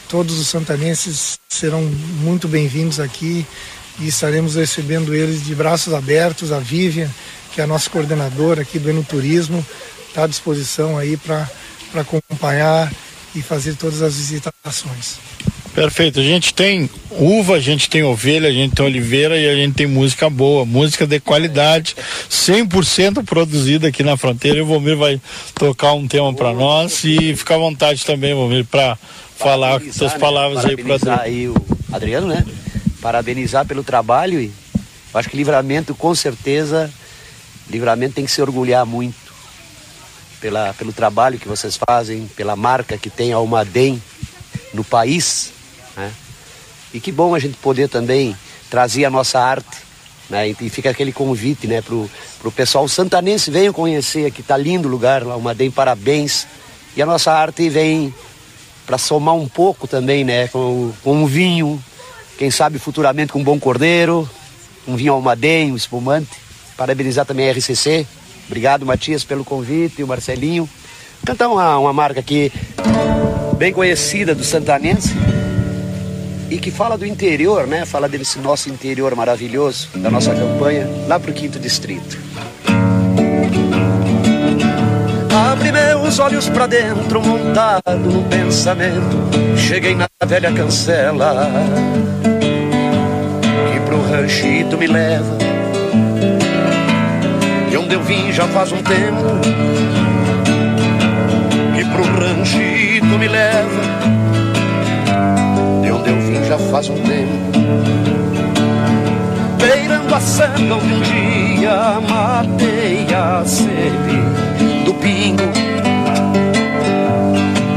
todos os santanenses serão muito bem-vindos aqui e estaremos recebendo eles de braços abertos. A Vivian, que é a nossa coordenadora aqui do Enoturismo, está à disposição aí para acompanhar e fazer todas as visitações. Perfeito. A gente tem uva, a gente tem ovelha, a gente tem oliveira e a gente tem música boa, música de qualidade, 100% produzida aqui na fronteira. E o Vomir vai tocar um tema para nós e fica à vontade também, Vomir, para falar suas né? palavras aí para aí o Adriano, né? Parabenizar pelo trabalho e acho que livramento com certeza, livramento tem que se orgulhar muito pela, pelo trabalho que vocês fazem, pela marca que tem a Almaden no país né? E que bom a gente poder também trazer a nossa arte. Né? E fica aquele convite né, para o pessoal santanense, venham conhecer aqui, tá lindo o lugar lá, uma DEM, parabéns. E a nossa arte vem para somar um pouco também, né? Com, com um vinho, quem sabe futuramente com um bom cordeiro, um vinho almaden, um espumante. Parabenizar também a RCC. Obrigado, Matias, pelo convite, e o Marcelinho. Cantar uma, uma marca aqui bem conhecida do santanense e que fala do interior, né? Fala desse nosso interior maravilhoso, da nossa campanha, lá pro quinto distrito. Abre meus olhos para dentro, montado no pensamento. Cheguei na velha cancela, que pro ranchito me leva. De onde eu vim já faz um tempo, que pro ranchito já faz um tempo. Beirando a sanga onde um dia matei a sede do pingo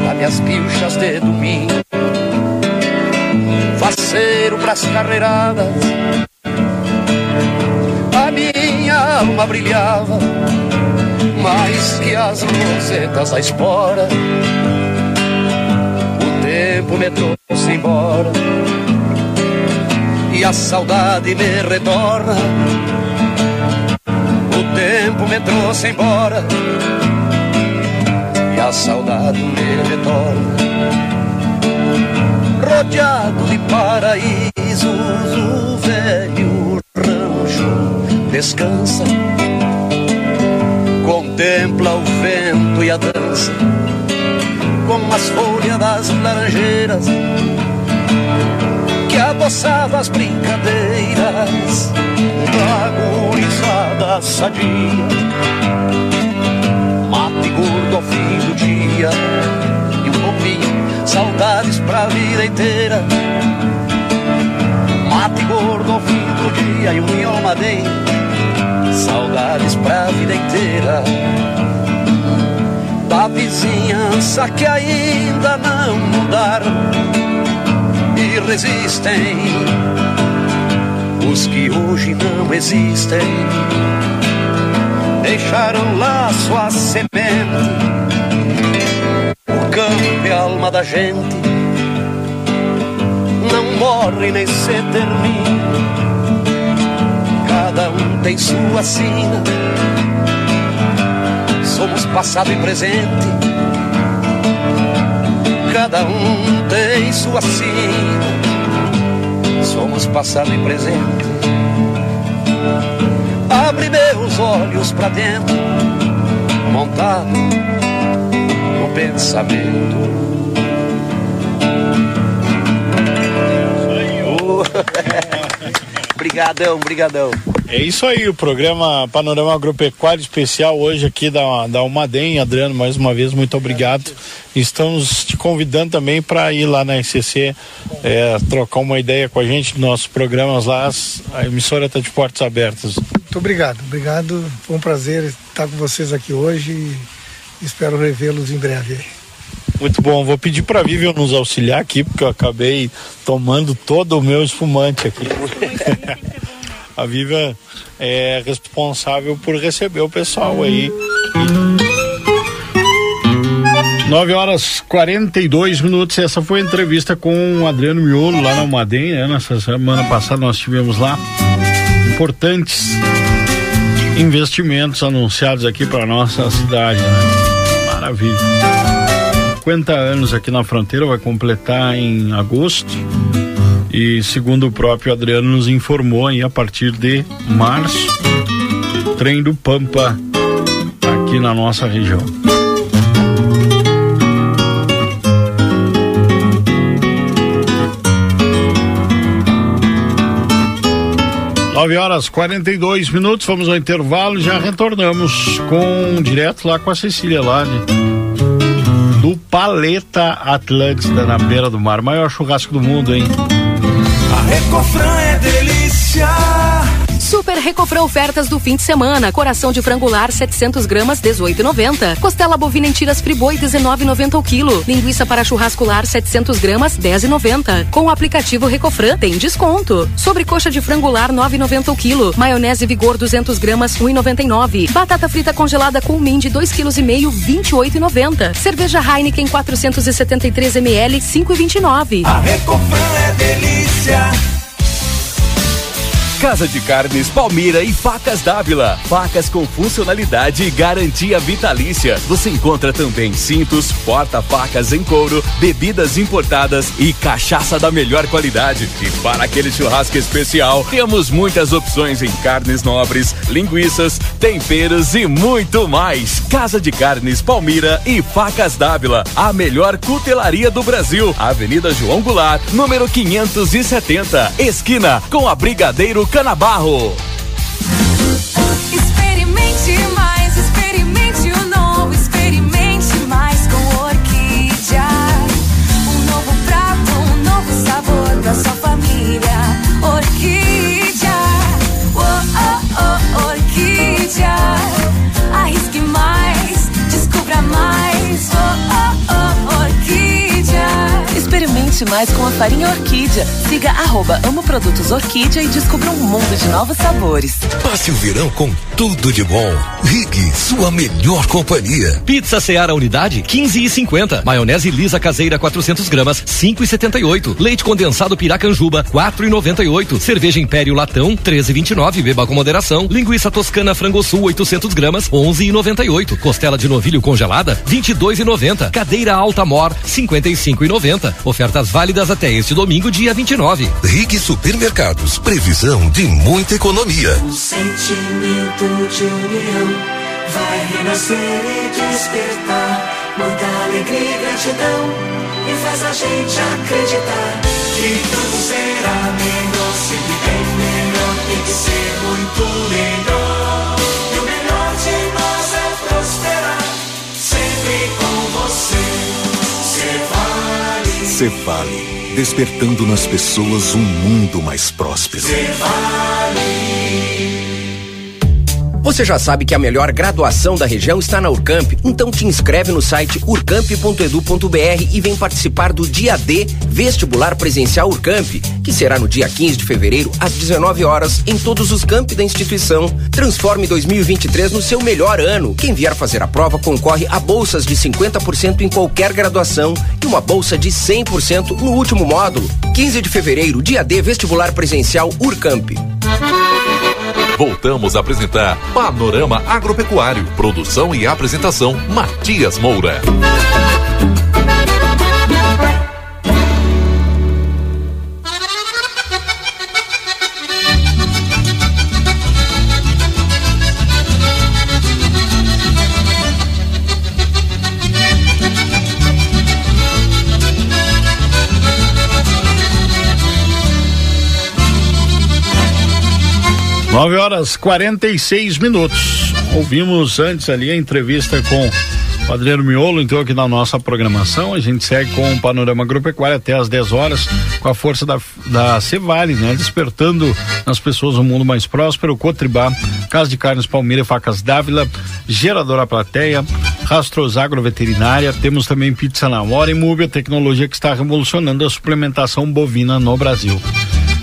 das minhas pilchas de domingo. Faceiro pras carreiradas, a minha alma brilhava mais que as rosetas da espora tempo me trouxe embora e a saudade me retorna. O tempo me trouxe embora e a saudade me retorna. Rodeado de paraísos, o velho rancho descansa, as folhas das laranjeiras que adoçava as brincadeiras da gurizada sadia. Mate gordo ao fim do dia e um pouquinho saudades pra vida inteira. Mate gordo ao fim do dia e um miomadém, saudades pra vida inteira vizinhança que ainda não mudaram e resistem. Os que hoje não existem deixaram lá sua semente. O campo é a alma da gente, não morre nem se termina. Cada um tem sua sina somos passado e presente. Cada um tem sua sina, somos passado e presente. Abre meus olhos para dentro, montado no pensamento. Obrigadão, brigadão. É isso aí, o programa Panorama Agropecuário Especial hoje aqui da, da Umadem. Adriano, mais uma vez, muito obrigado. Estamos te convidando também para ir lá na SCC é, trocar uma ideia com a gente nos nossos programas lá. A emissora está de portas abertas. Muito obrigado, obrigado. Foi um prazer estar com vocês aqui hoje e espero revê-los em breve. Muito bom, vou pedir para a Vivian nos auxiliar aqui, porque eu acabei tomando todo o meu espumante aqui. a Viva é responsável por receber o pessoal aí. 9 horas 42 minutos. Essa foi a entrevista com o Adriano Miolo lá na Almaden, né? Nessa semana passada nós tivemos lá importantes investimentos anunciados aqui para nossa cidade, né? Maravilha. 50 anos aqui na fronteira, vai completar em agosto. E segundo o próprio Adriano nos informou aí a partir de março, trem do Pampa aqui na nossa região. 9 horas 42 minutos, vamos ao intervalo já retornamos com direto lá com a Cecília lá, né? Do Paleta Atlântida na beira do mar, maior churrasco do mundo, hein? A Recofran é delícia. Recofran ofertas do fim de semana. Coração de frangular 700 gramas 18,90. Costela bovina em tiras friboi 19,90 o quilo. Linguiça para churrascular 700 gramas 10,90. Com o aplicativo Recofran tem desconto. Sobre coxa de frangular 9,90 o quilo. Maionese Vigor 200 gramas 1,99. Batata frita congelada com de 2 kg e meio 28,90. Cerveja Heineken 473 ml 5,29. A Recofran é delícia. Casa de Carnes Palmira e Facas Dávila. Facas com funcionalidade e garantia vitalícia. Você encontra também cintos, porta-facas em couro, bebidas importadas e cachaça da melhor qualidade. E para aquele churrasco especial, temos muitas opções em carnes nobres, linguiças, temperos e muito mais. Casa de Carnes Palmira e Facas Dávila. A melhor cutelaria do Brasil. Avenida João Goulart, número 570. Esquina com a Brigadeiro Canabarro. Experimente mais, experimente o novo, experimente mais com Orquídea. Um novo prato, um novo sabor pra sua família. Orquídea, Experimente mais com a farinha Orquídea. Siga arroba Amo Produtos Orquídea e descubra um mundo de novos sabores. Passe o verão com tudo de bom. Rig, sua melhor companhia. Pizza Seara Unidade 15 e 50. Maionese lisa caseira 400 gramas 5 e 78. Leite condensado Piracanjuba 4 e 98. Cerveja Império Latão 13 e 29. Beba com moderação. Linguiça Toscana Frango Sul 800 gramas 11 e 98. Costela de novilho congelada 22 e 90. Cadeira Alta Mor 55 e 90. Ofertas válidas até este domingo dia 29. Rig Supermercados, previsão de muita economia. Um sentimento de união vai renascer e despertar. Muita alegria e gratidão e faz a gente acreditar que tudo será melhor, sempre bem melhor. Tem que ser muito melhor. Cevale. Cefale, despertando nas pessoas um mundo mais próspero. Você já sabe que a melhor graduação da região está na Urcamp? Então te inscreve no site urcamp.edu.br e vem participar do Dia D Vestibular Presencial Urcamp, que será no dia 15 de fevereiro, às 19 horas, em todos os campi da instituição. Transforme 2023 no seu melhor ano. Quem vier fazer a prova concorre a bolsas de 50% em qualquer graduação e uma bolsa de 100% no último módulo. 15 de fevereiro, Dia D Vestibular Presencial Urcamp. Voltamos a apresentar Panorama Agropecuário. Produção e apresentação Matias Moura. Nove horas 46 minutos. Ouvimos antes ali a entrevista com o Adriano Miolo, então aqui na nossa programação. A gente segue com o Panorama Agropecuário até às 10 horas, com a força da, da Cevale, né? Despertando nas pessoas um mundo mais próspero. Cotribá, Casa de Carnes Palmeira, Facas Dávila, Geradora Plateia, Rastros Agroveterinária. Temos também Pizza na Hora e Múbia, tecnologia que está revolucionando a suplementação bovina no Brasil.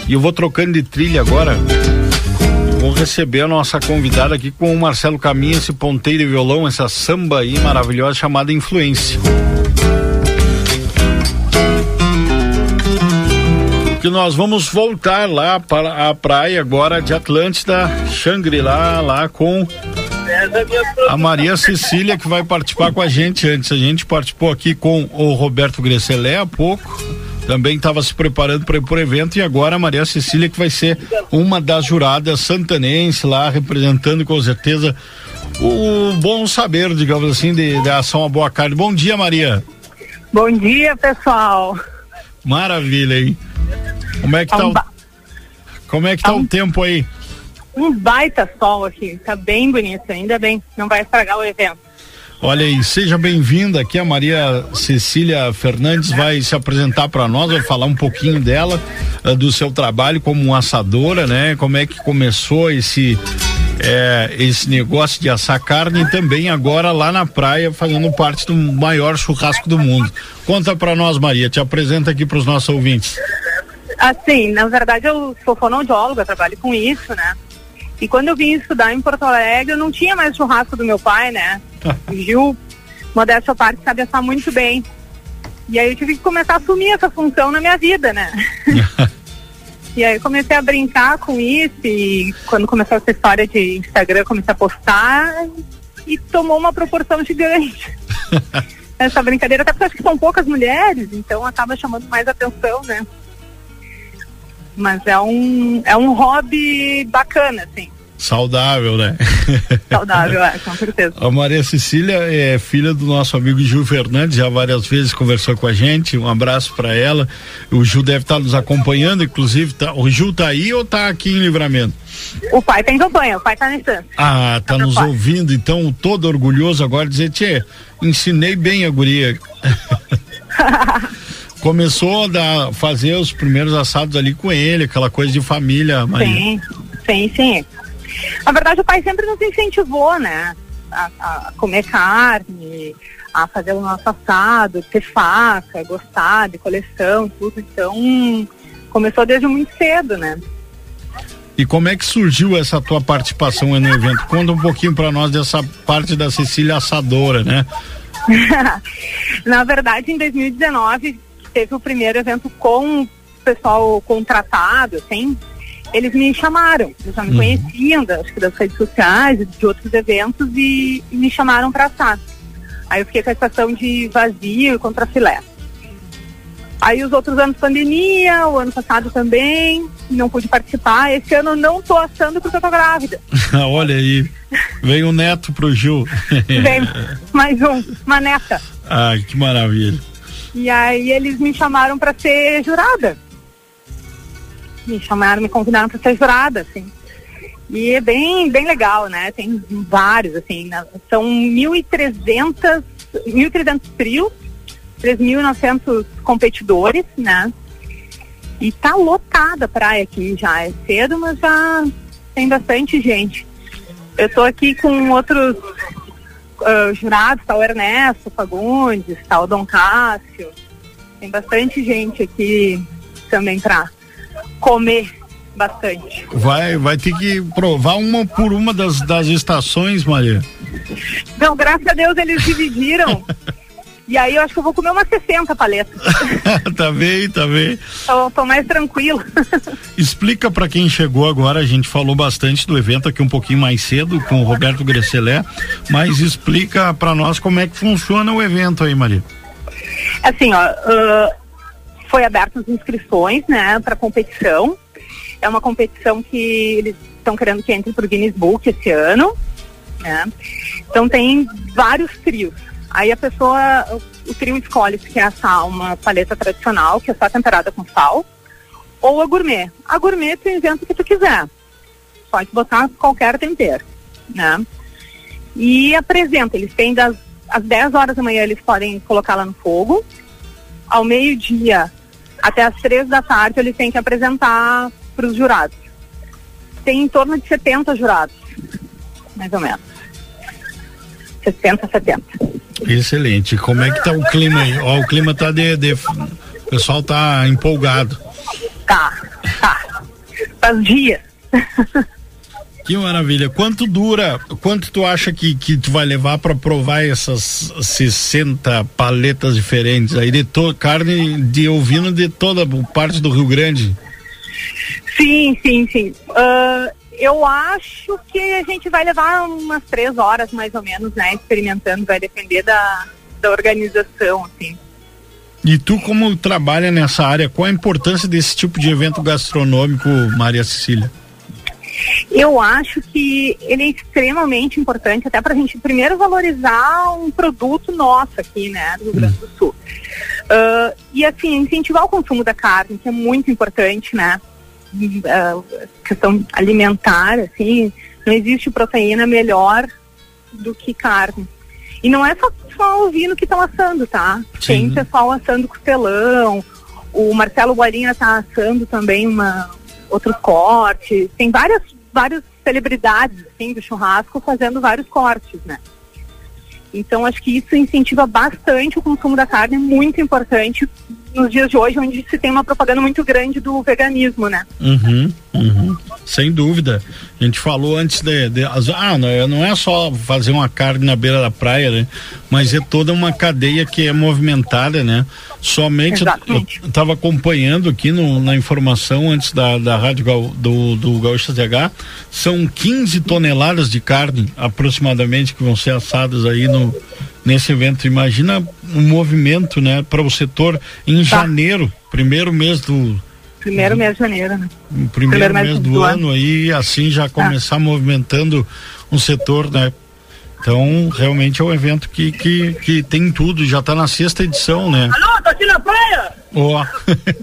E eu vou trocando de trilha agora. Vamos receber a nossa convidada aqui com o Marcelo Caminha, esse ponteiro e violão, essa samba aí maravilhosa chamada Influência. Que nós vamos voltar lá para a praia agora de Atlântida, Xangri-Lá, lá com a Maria Cecília que vai participar com a gente antes. A gente participou aqui com o Roberto Gresselé há pouco também estava se preparando para ir pro evento e agora a Maria Cecília que vai ser uma das juradas santanense lá representando com certeza o bom saber, digamos assim, de, de ação à boa carne. Bom dia, Maria. Bom dia, pessoal. Maravilha, hein? Como é que tá um o, ba- como é que tá um- o tempo aí? Um baita sol aqui, tá bem bonito, ainda bem, não vai estragar o evento. Olha aí, seja bem-vinda aqui. A Maria Cecília Fernandes vai se apresentar para nós, vai falar um pouquinho dela, eh, do seu trabalho como assadora, né? Como é que começou esse eh, esse negócio de assar carne e também agora lá na praia fazendo parte do maior churrasco do mundo. Conta para nós, Maria, te apresenta aqui para os nossos ouvintes. Assim, na verdade eu sou fonoaudióloga, trabalho com isso, né? E quando eu vim estudar em Porto Alegre, eu não tinha mais churrasco do meu pai, né? O Gil, modéstia parte, sabe assar muito bem. E aí eu tive que começar a assumir essa função na minha vida, né? e aí eu comecei a brincar com isso e quando começou essa história de Instagram, eu comecei a postar e tomou uma proporção gigante. essa brincadeira, até porque eu acho que são poucas mulheres, então acaba chamando mais atenção, né? Mas é um, é um hobby bacana, assim, Saudável, né? saudável, é, com certeza. A Maria Cecília é filha do nosso amigo Gil Fernandes, já várias vezes conversou com a gente. Um abraço para ela. O Gil deve estar nos acompanhando, inclusive. Tá, o Gil tá aí ou tá aqui em livramento? O pai tem campanha, o pai tá na instância. Ah, tá nos ouvindo, então todo orgulhoso agora dizer, tchê, ensinei bem a guria. Começou a fazer os primeiros assados ali com ele, aquela coisa de família, Maria. Sim, sim, sim. Na verdade, o pai sempre nos incentivou, né? A, a comer carne, a fazer o nosso assado, ter faca, gostar de coleção, tudo. Então, começou desde muito cedo, né? E como é que surgiu essa tua participação no evento? Conta um pouquinho pra nós dessa parte da Cecília assadora, né? Na verdade, em 2019, teve o primeiro evento com o pessoal contratado, assim. Eles me chamaram, eles já me Uhum. conheciam, da- acho que das redes sociais, de outros eventos, e, e me chamaram para assar. Aí eu fiquei com a estação de vazio e contra filé. Aí os outros anos pandemia, o ano passado também, não pude participar. Esse ano não tô assando porque eu tô grávida. Olha aí, veio um neto pro Gil. Vem mais um, uma neta. Ai, que maravilha. E aí eles me chamaram para ser jurada. Me chamaram, me convidaram para ser jurada, assim. E é bem, bem legal, né? Tem vários, assim, na- são 1.300, 1.300 trios, 3.900 competidores, né? E tá lotada a praia aqui já. É cedo, mas já tem bastante gente. Eu tô aqui com outros ah, jurados, o Ernesto Fagundes, o Dom Cássio. Tem bastante gente aqui também pra comer bastante. Vai, vai ter que provar uma por uma das, das estações, Maria. Não, graças a Deus eles dividiram. e aí eu acho que eu vou comer umas 60 paletas. tá bem, tá bem. tô, tô mais tranquilo. Explica pra quem chegou agora, a gente falou bastante do evento aqui um pouquinho mais cedo com o Roberto Gresselé, mas explica pra nós como é que funciona o evento aí, Maria. Assim, ó, ah, foi abertas as inscrições, né, para competição. É uma competição que eles estão querendo que entre pro Guinness Book esse ano, né? Então tem vários trios. Aí a pessoa, o, trio escolhe se quer assar uma paleta tradicional, que é só temperada com sal, ou a gourmet. A gourmet tu inventa o que tu quiser. Pode botar qualquer tempero, né? E apresenta, eles têm das às 10 horas da manhã eles podem colocar lá no fogo. Ao meio-dia até às três da tarde eles têm que apresentar para os jurados. Tem em torno de 70 jurados, mais ou menos. 60, 70. Excelente. Como é que tá o clima aí? Ó, o clima tá de, de- o pessoal tá empolgado. Tá, tá. Faz dias. Que maravilha. Quanto dura, quanto tu acha que, que tu vai levar para provar essas 60 paletas diferentes aí de to, carne de ovino de toda parte do Rio Grande? Sim, sim, sim. Ah, eu acho que a gente vai levar umas três horas mais ou menos, né? Experimentando, vai depender da, da organização, assim. E tu como trabalha nessa área, qual a importância desse tipo de evento gastronômico, Maria Cecília? Eu acho que ele é extremamente importante, até para a gente primeiro valorizar um produto nosso aqui, né, do Rio Grande do Sul. Ah, e assim, incentivar o consumo da carne, que é muito importante, né? Ah, questão alimentar, assim, não existe proteína melhor do que carne. E não é só, só ovino que estão assando, tá? Tem pessoal assando costelão, o Marcelo Guarinha tá assando também uma, outros cortes, tem várias, várias celebridades, assim, do churrasco fazendo vários cortes, né? Então, acho que isso incentiva bastante o consumo da carne, muito importante nos dias de hoje, onde se tem uma propaganda muito grande do veganismo, né? Uhum, uhum. Sem dúvida. A gente falou antes de, de- ah, não é, não é só fazer uma carne na beira da praia, né? Mas é toda uma cadeia que é movimentada, né? Somente eu estava acompanhando aqui no- na informação antes da, da rádio Gal- do, do Gaúcha ZH, são 15 toneladas de carne aproximadamente que vão ser assadas aí no nesse evento. Imagina um movimento, né, para o setor em janeiro, primeiro mês do Primeiro mês de janeiro, né? o primeiro, mês do, ano, aí assim já começar movimentando um setor, né? Então, realmente é um evento que, que, que tem tudo, já está na sexta edição, né? Alô, tô aqui na praia! Ó,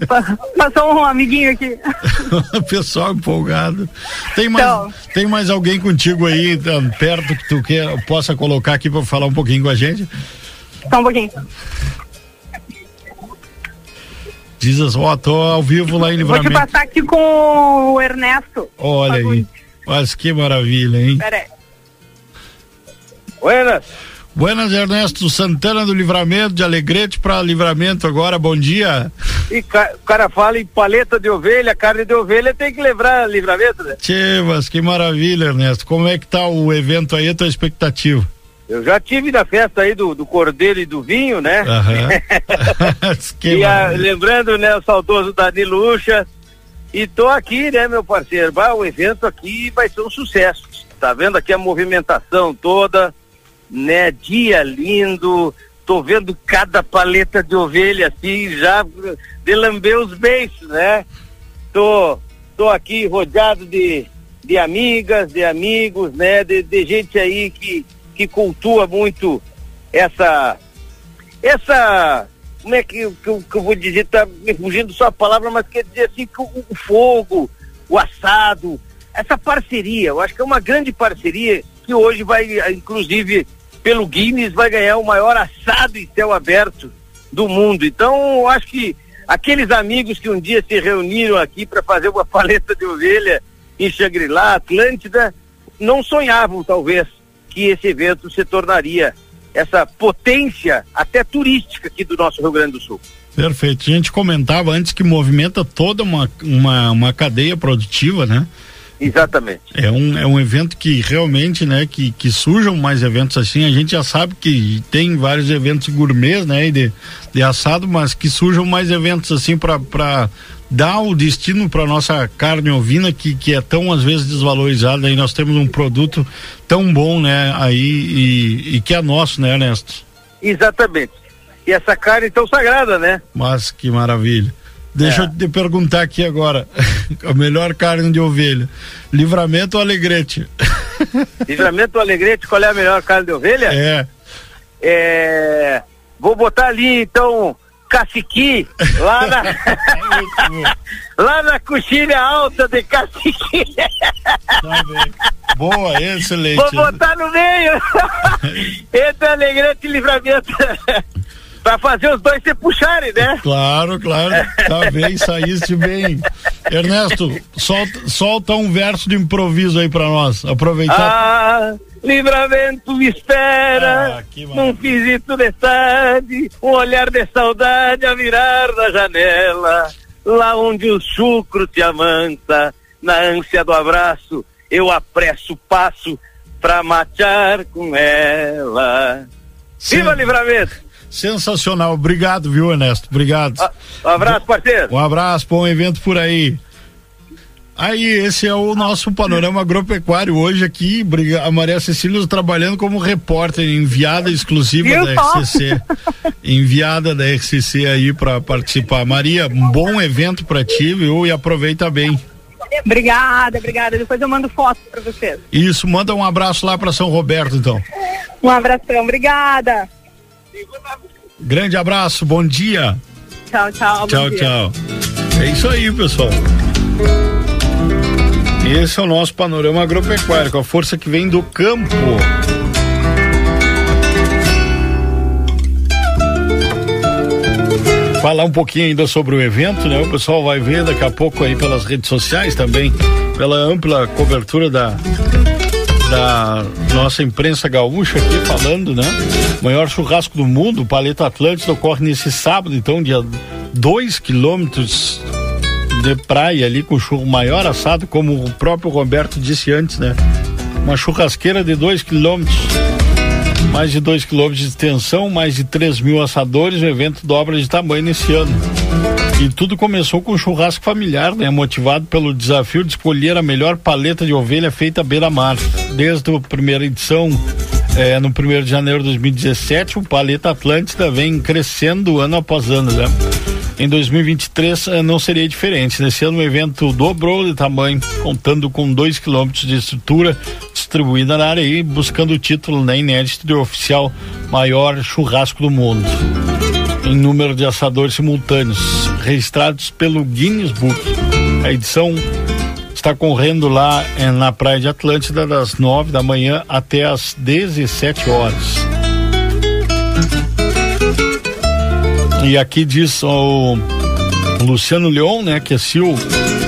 Passou um amiguinho aqui. pessoal empolgado. Tem mais, Então. tem mais alguém contigo aí tá, perto que tu quer, possa colocar aqui para falar um pouquinho com a gente? Só um pouquinho. Diz assim, ó, tô ao vivo lá em Vou te Livramento. passar aqui com o Ernesto. Olha aí. Mas que maravilha, hein? Pera aí. Buenas. Buenas, Ernesto Santana do Livramento, de Alegrete para Livramento agora, bom dia. E ca- o cara fala em paleta de ovelha, carne de ovelha, tem que lembrar livramento, né? Tchê, mas que maravilha, Ernesto. Como é que tá o evento aí, a tua expectativa? Eu já tive na festa aí do, do cordeiro e do vinho, né? Que e a- maravilha. lembrando, né, o saudoso Danilo Ucha. E tô aqui, né, meu parceiro? Bah, o evento aqui vai ser um sucesso. Tá vendo aqui a movimentação toda, né? Dia lindo. Tô vendo cada paleta de ovelha assim, já de lamber os beiços, né? Tô, tô aqui rodeado de, de amigas, de amigos, né? De, de gente aí que, que cultua muito essa essa como é que, que, eu- que eu vou dizer, tá me fugindo só a palavra, mas quer dizer assim que o, o fogo, o assado, essa parceria, eu acho que é uma grande parceria que hoje vai, inclusive, pelo Guinness, vai ganhar o maior assado em céu aberto do mundo. Então, eu acho que aqueles amigos que um dia se reuniram aqui para fazer uma paleta de ovelha em Shangri-La, Atlântida, não sonhavam, talvez, que esse evento se tornaria essa potência até turística aqui do nosso Rio Grande do Sul. Perfeito. A gente comentava antes que movimenta toda uma, uma, uma cadeia produtiva, né? Exatamente. É um, é um evento que realmente, né, que, que surjam mais eventos assim. A gente já sabe que tem vários eventos gourmets, né, de, de assado, mas que surjam mais eventos assim para dar o destino para nossa carne ovina que, que é tão às vezes desvalorizada. E nós temos um produto tão bom, né, aí e, e que é nosso, né, Ernesto? Exatamente. E essa carne tão sagrada, né? Mas que maravilha. Deixa eu te perguntar aqui agora, a melhor carne de ovelha, livramento ou alegrete? Livramento Alegrete, qual é a melhor carne de ovelha? É. É, Vou botar ali, então, caciqui, lá na. lá na coxilha alta de caciqui. Boa, excelente. Vou botar no meio. Entre Alegrete e Livramento. Pra fazer os dois se puxarem, né? Claro, claro. Tá bem, saíste bem. Ernesto, solta, solta um verso de improviso aí pra nós. Aproveitar. Ah, livramento me espera, num fisito de tarde, um olhar de saudade a virar da janela, lá onde o chucro te amansa, na ânsia do abraço eu apresso o passo pra matear com ela. Viva Livramento! Sensacional, obrigado, viu, Ernesto? Obrigado. Um abraço, parceiro. Um abraço, bom evento por aí. Aí, esse é o nosso panorama agropecuário hoje aqui. A Maria Cecília trabalhando como repórter, enviada exclusiva da? RCC. enviada da RCC aí para participar. Maria, um bom evento para ti, viu? E aproveita bem. Obrigada, obrigada. Depois eu mando foto pra vocês. Isso, manda um abraço lá para São Roberto, então. Um abração, obrigada. Grande abraço, bom dia. Tchau, tchau. Tchau, tchau. É isso aí, pessoal. Esse é o nosso panorama agropecuário, com a força que vem do campo. Falar um pouquinho ainda sobre o evento, né? O pessoal vai ver daqui a pouco aí pelas redes sociais também, pela ampla cobertura da da nossa imprensa gaúcha aqui falando, né? O maior churrasco do mundo, o Paleta Atlântida, ocorre nesse sábado, então, dia 2 quilômetros de praia ali com churro maior assado, como o próprio Roberto disse antes, né? Uma churrasqueira de 2 quilômetros, mais de 2 quilômetros de extensão, mais de 3 mil assadores, o evento dobra de tamanho nesse ano. E tudo começou com um churrasco familiar, né? Motivado pelo desafio de escolher a melhor paleta de ovelha feita à beira-mar. Desde a primeira edição, eh, no 1 de janeiro de 2017, o Paleta Atlântida vem crescendo ano após ano, né? Em 2023 eh, não seria diferente. Nesse ano o evento dobrou de tamanho, contando com 2 quilômetros de estrutura distribuída na área e buscando o título né, inédito de oficial maior churrasco do mundo em número de assadores simultâneos registrados pelo Guinness Book. A edição está correndo lá eh, na Praia de Atlântida das 9 da manhã até as 17 horas. E aqui diz o Luciano Leon, né, que é CEO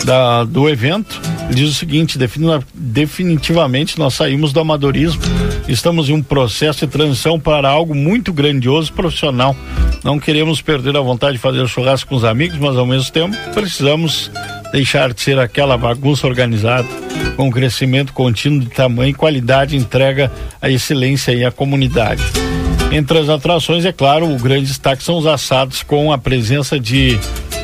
da, do evento, diz o seguinte: defini- definitivamente nós saímos do amadorismo, estamos em um processo de transição para algo muito grandioso profissional. Não queremos perder a vontade de fazer churrasco com os amigos, mas ao mesmo tempo precisamos deixar de ser aquela bagunça organizada, com crescimento contínuo de tamanho e qualidade, entrega a excelência e à comunidade. Entre as atrações, é claro, o grande destaque são os assados com a presença de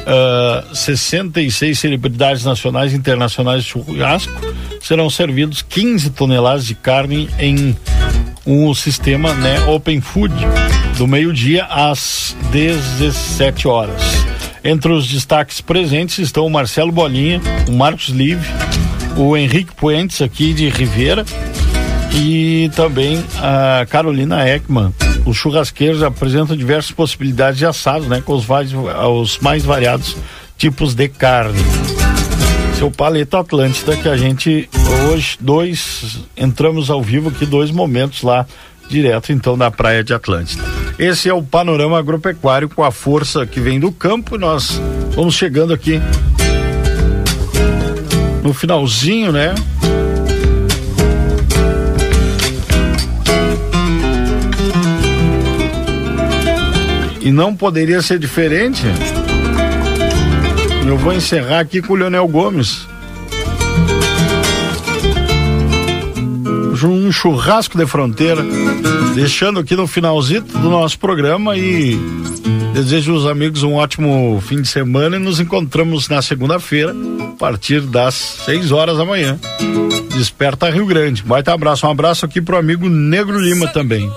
ah, 66 celebridades nacionais e internacionais de churrasco. Serão servidos 15 toneladas de carne em um sistema né, Open Food, do meio-dia às 17 horas. Entre os destaques presentes estão o Marcelo Bolinha, o Marcos Live, o Henrique Puentes aqui de Rivera e também a Carolina Ekman. Os churrasqueiros apresentam diversas possibilidades de assado, né, com os, os mais variados tipos de carne. Seu Paleta Atlântida, que a gente hoje, dois, entramos ao vivo aqui, dois momentos lá, direto então da Praia de Atlântida. Esse é o panorama agropecuário com a força que vem do campo. Nós vamos chegando aqui no finalzinho, né? E não poderia ser diferente. Eu vou encerrar aqui com o Leonel Gomes. Um churrasco de fronteira. Deixando aqui no finalzinho do nosso programa e desejo aos amigos um ótimo fim de semana e nos encontramos na segunda-feira, a partir das 6 horas da manhã. Desperta Rio Grande. Baita abraço. Um abraço aqui pro amigo Negro Lima também.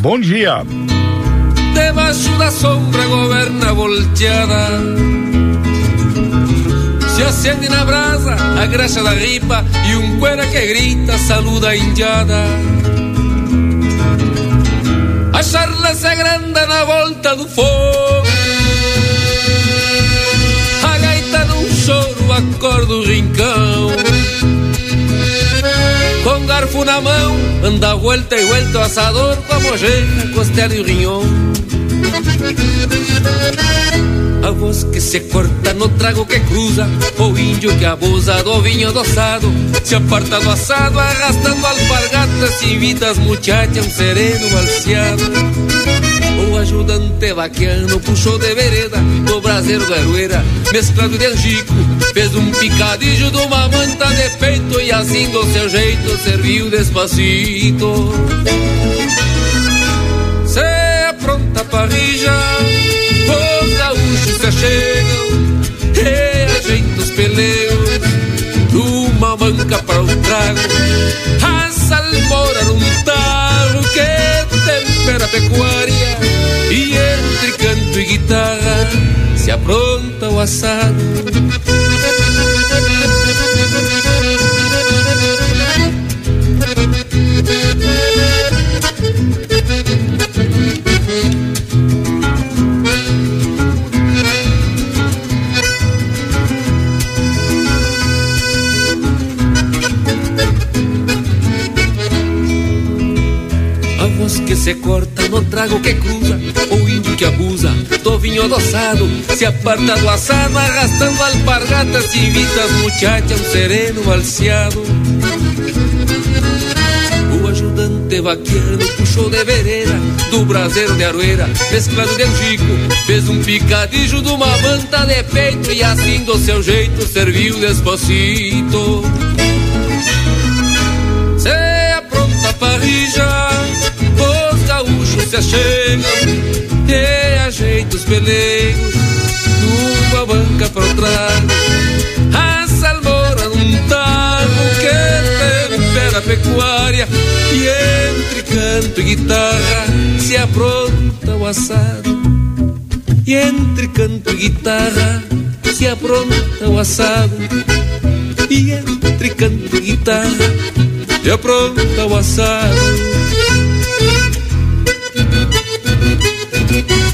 Bom dia. Debaixo da sombra governa volteada Se acende na brasa a graxa da ripa E um cuera que grita saluda a indiada. A charla se agranda na volta do fogo. A gaita num choro acorda o rincão. Com garfo na mão anda vuelta e vuelta o assador Com a mojeira, costela e o rinhão a voz que se corta no trago que cruza O índio que abusa do vinho adoçado Se aparta do assado arrastando alpargatas Invita as muchachas um sereno balseado O ajudante vaquiano puxou de vereda do braseiro do Arueira, mesclado de angico. Fez um picadilho de uma manta de peito e assim do seu jeito serviu despacito. Se apronta a parrilla, os se chegam e ajeita os peleus numa manca para o trago. A salmoura num tarro que tempera a pecuária e entre canto e guitarra se apronta o assado. Se corta no trago que cruza, o índio que abusa, do vinho adoçado, se aparta do assado, arrastando alpargatas e vitas muchachas, um sereno balseado. O ajudante vaquiano puxou de vereda, do braseiro de aroeira, mesclado de angico, fez um picadilho de uma manta de peito e assim do seu jeito serviu despacito. Se apronta a parrilla, os se achegam e ajeita os pelegos numa banca para trago. A salmoura num tago que tempera a pecuária e entre canto e guitarra se apronta o assado. E entre canto e guitarra se apronta o assado. E entre canto e guitarra se apronta o assado. Thank.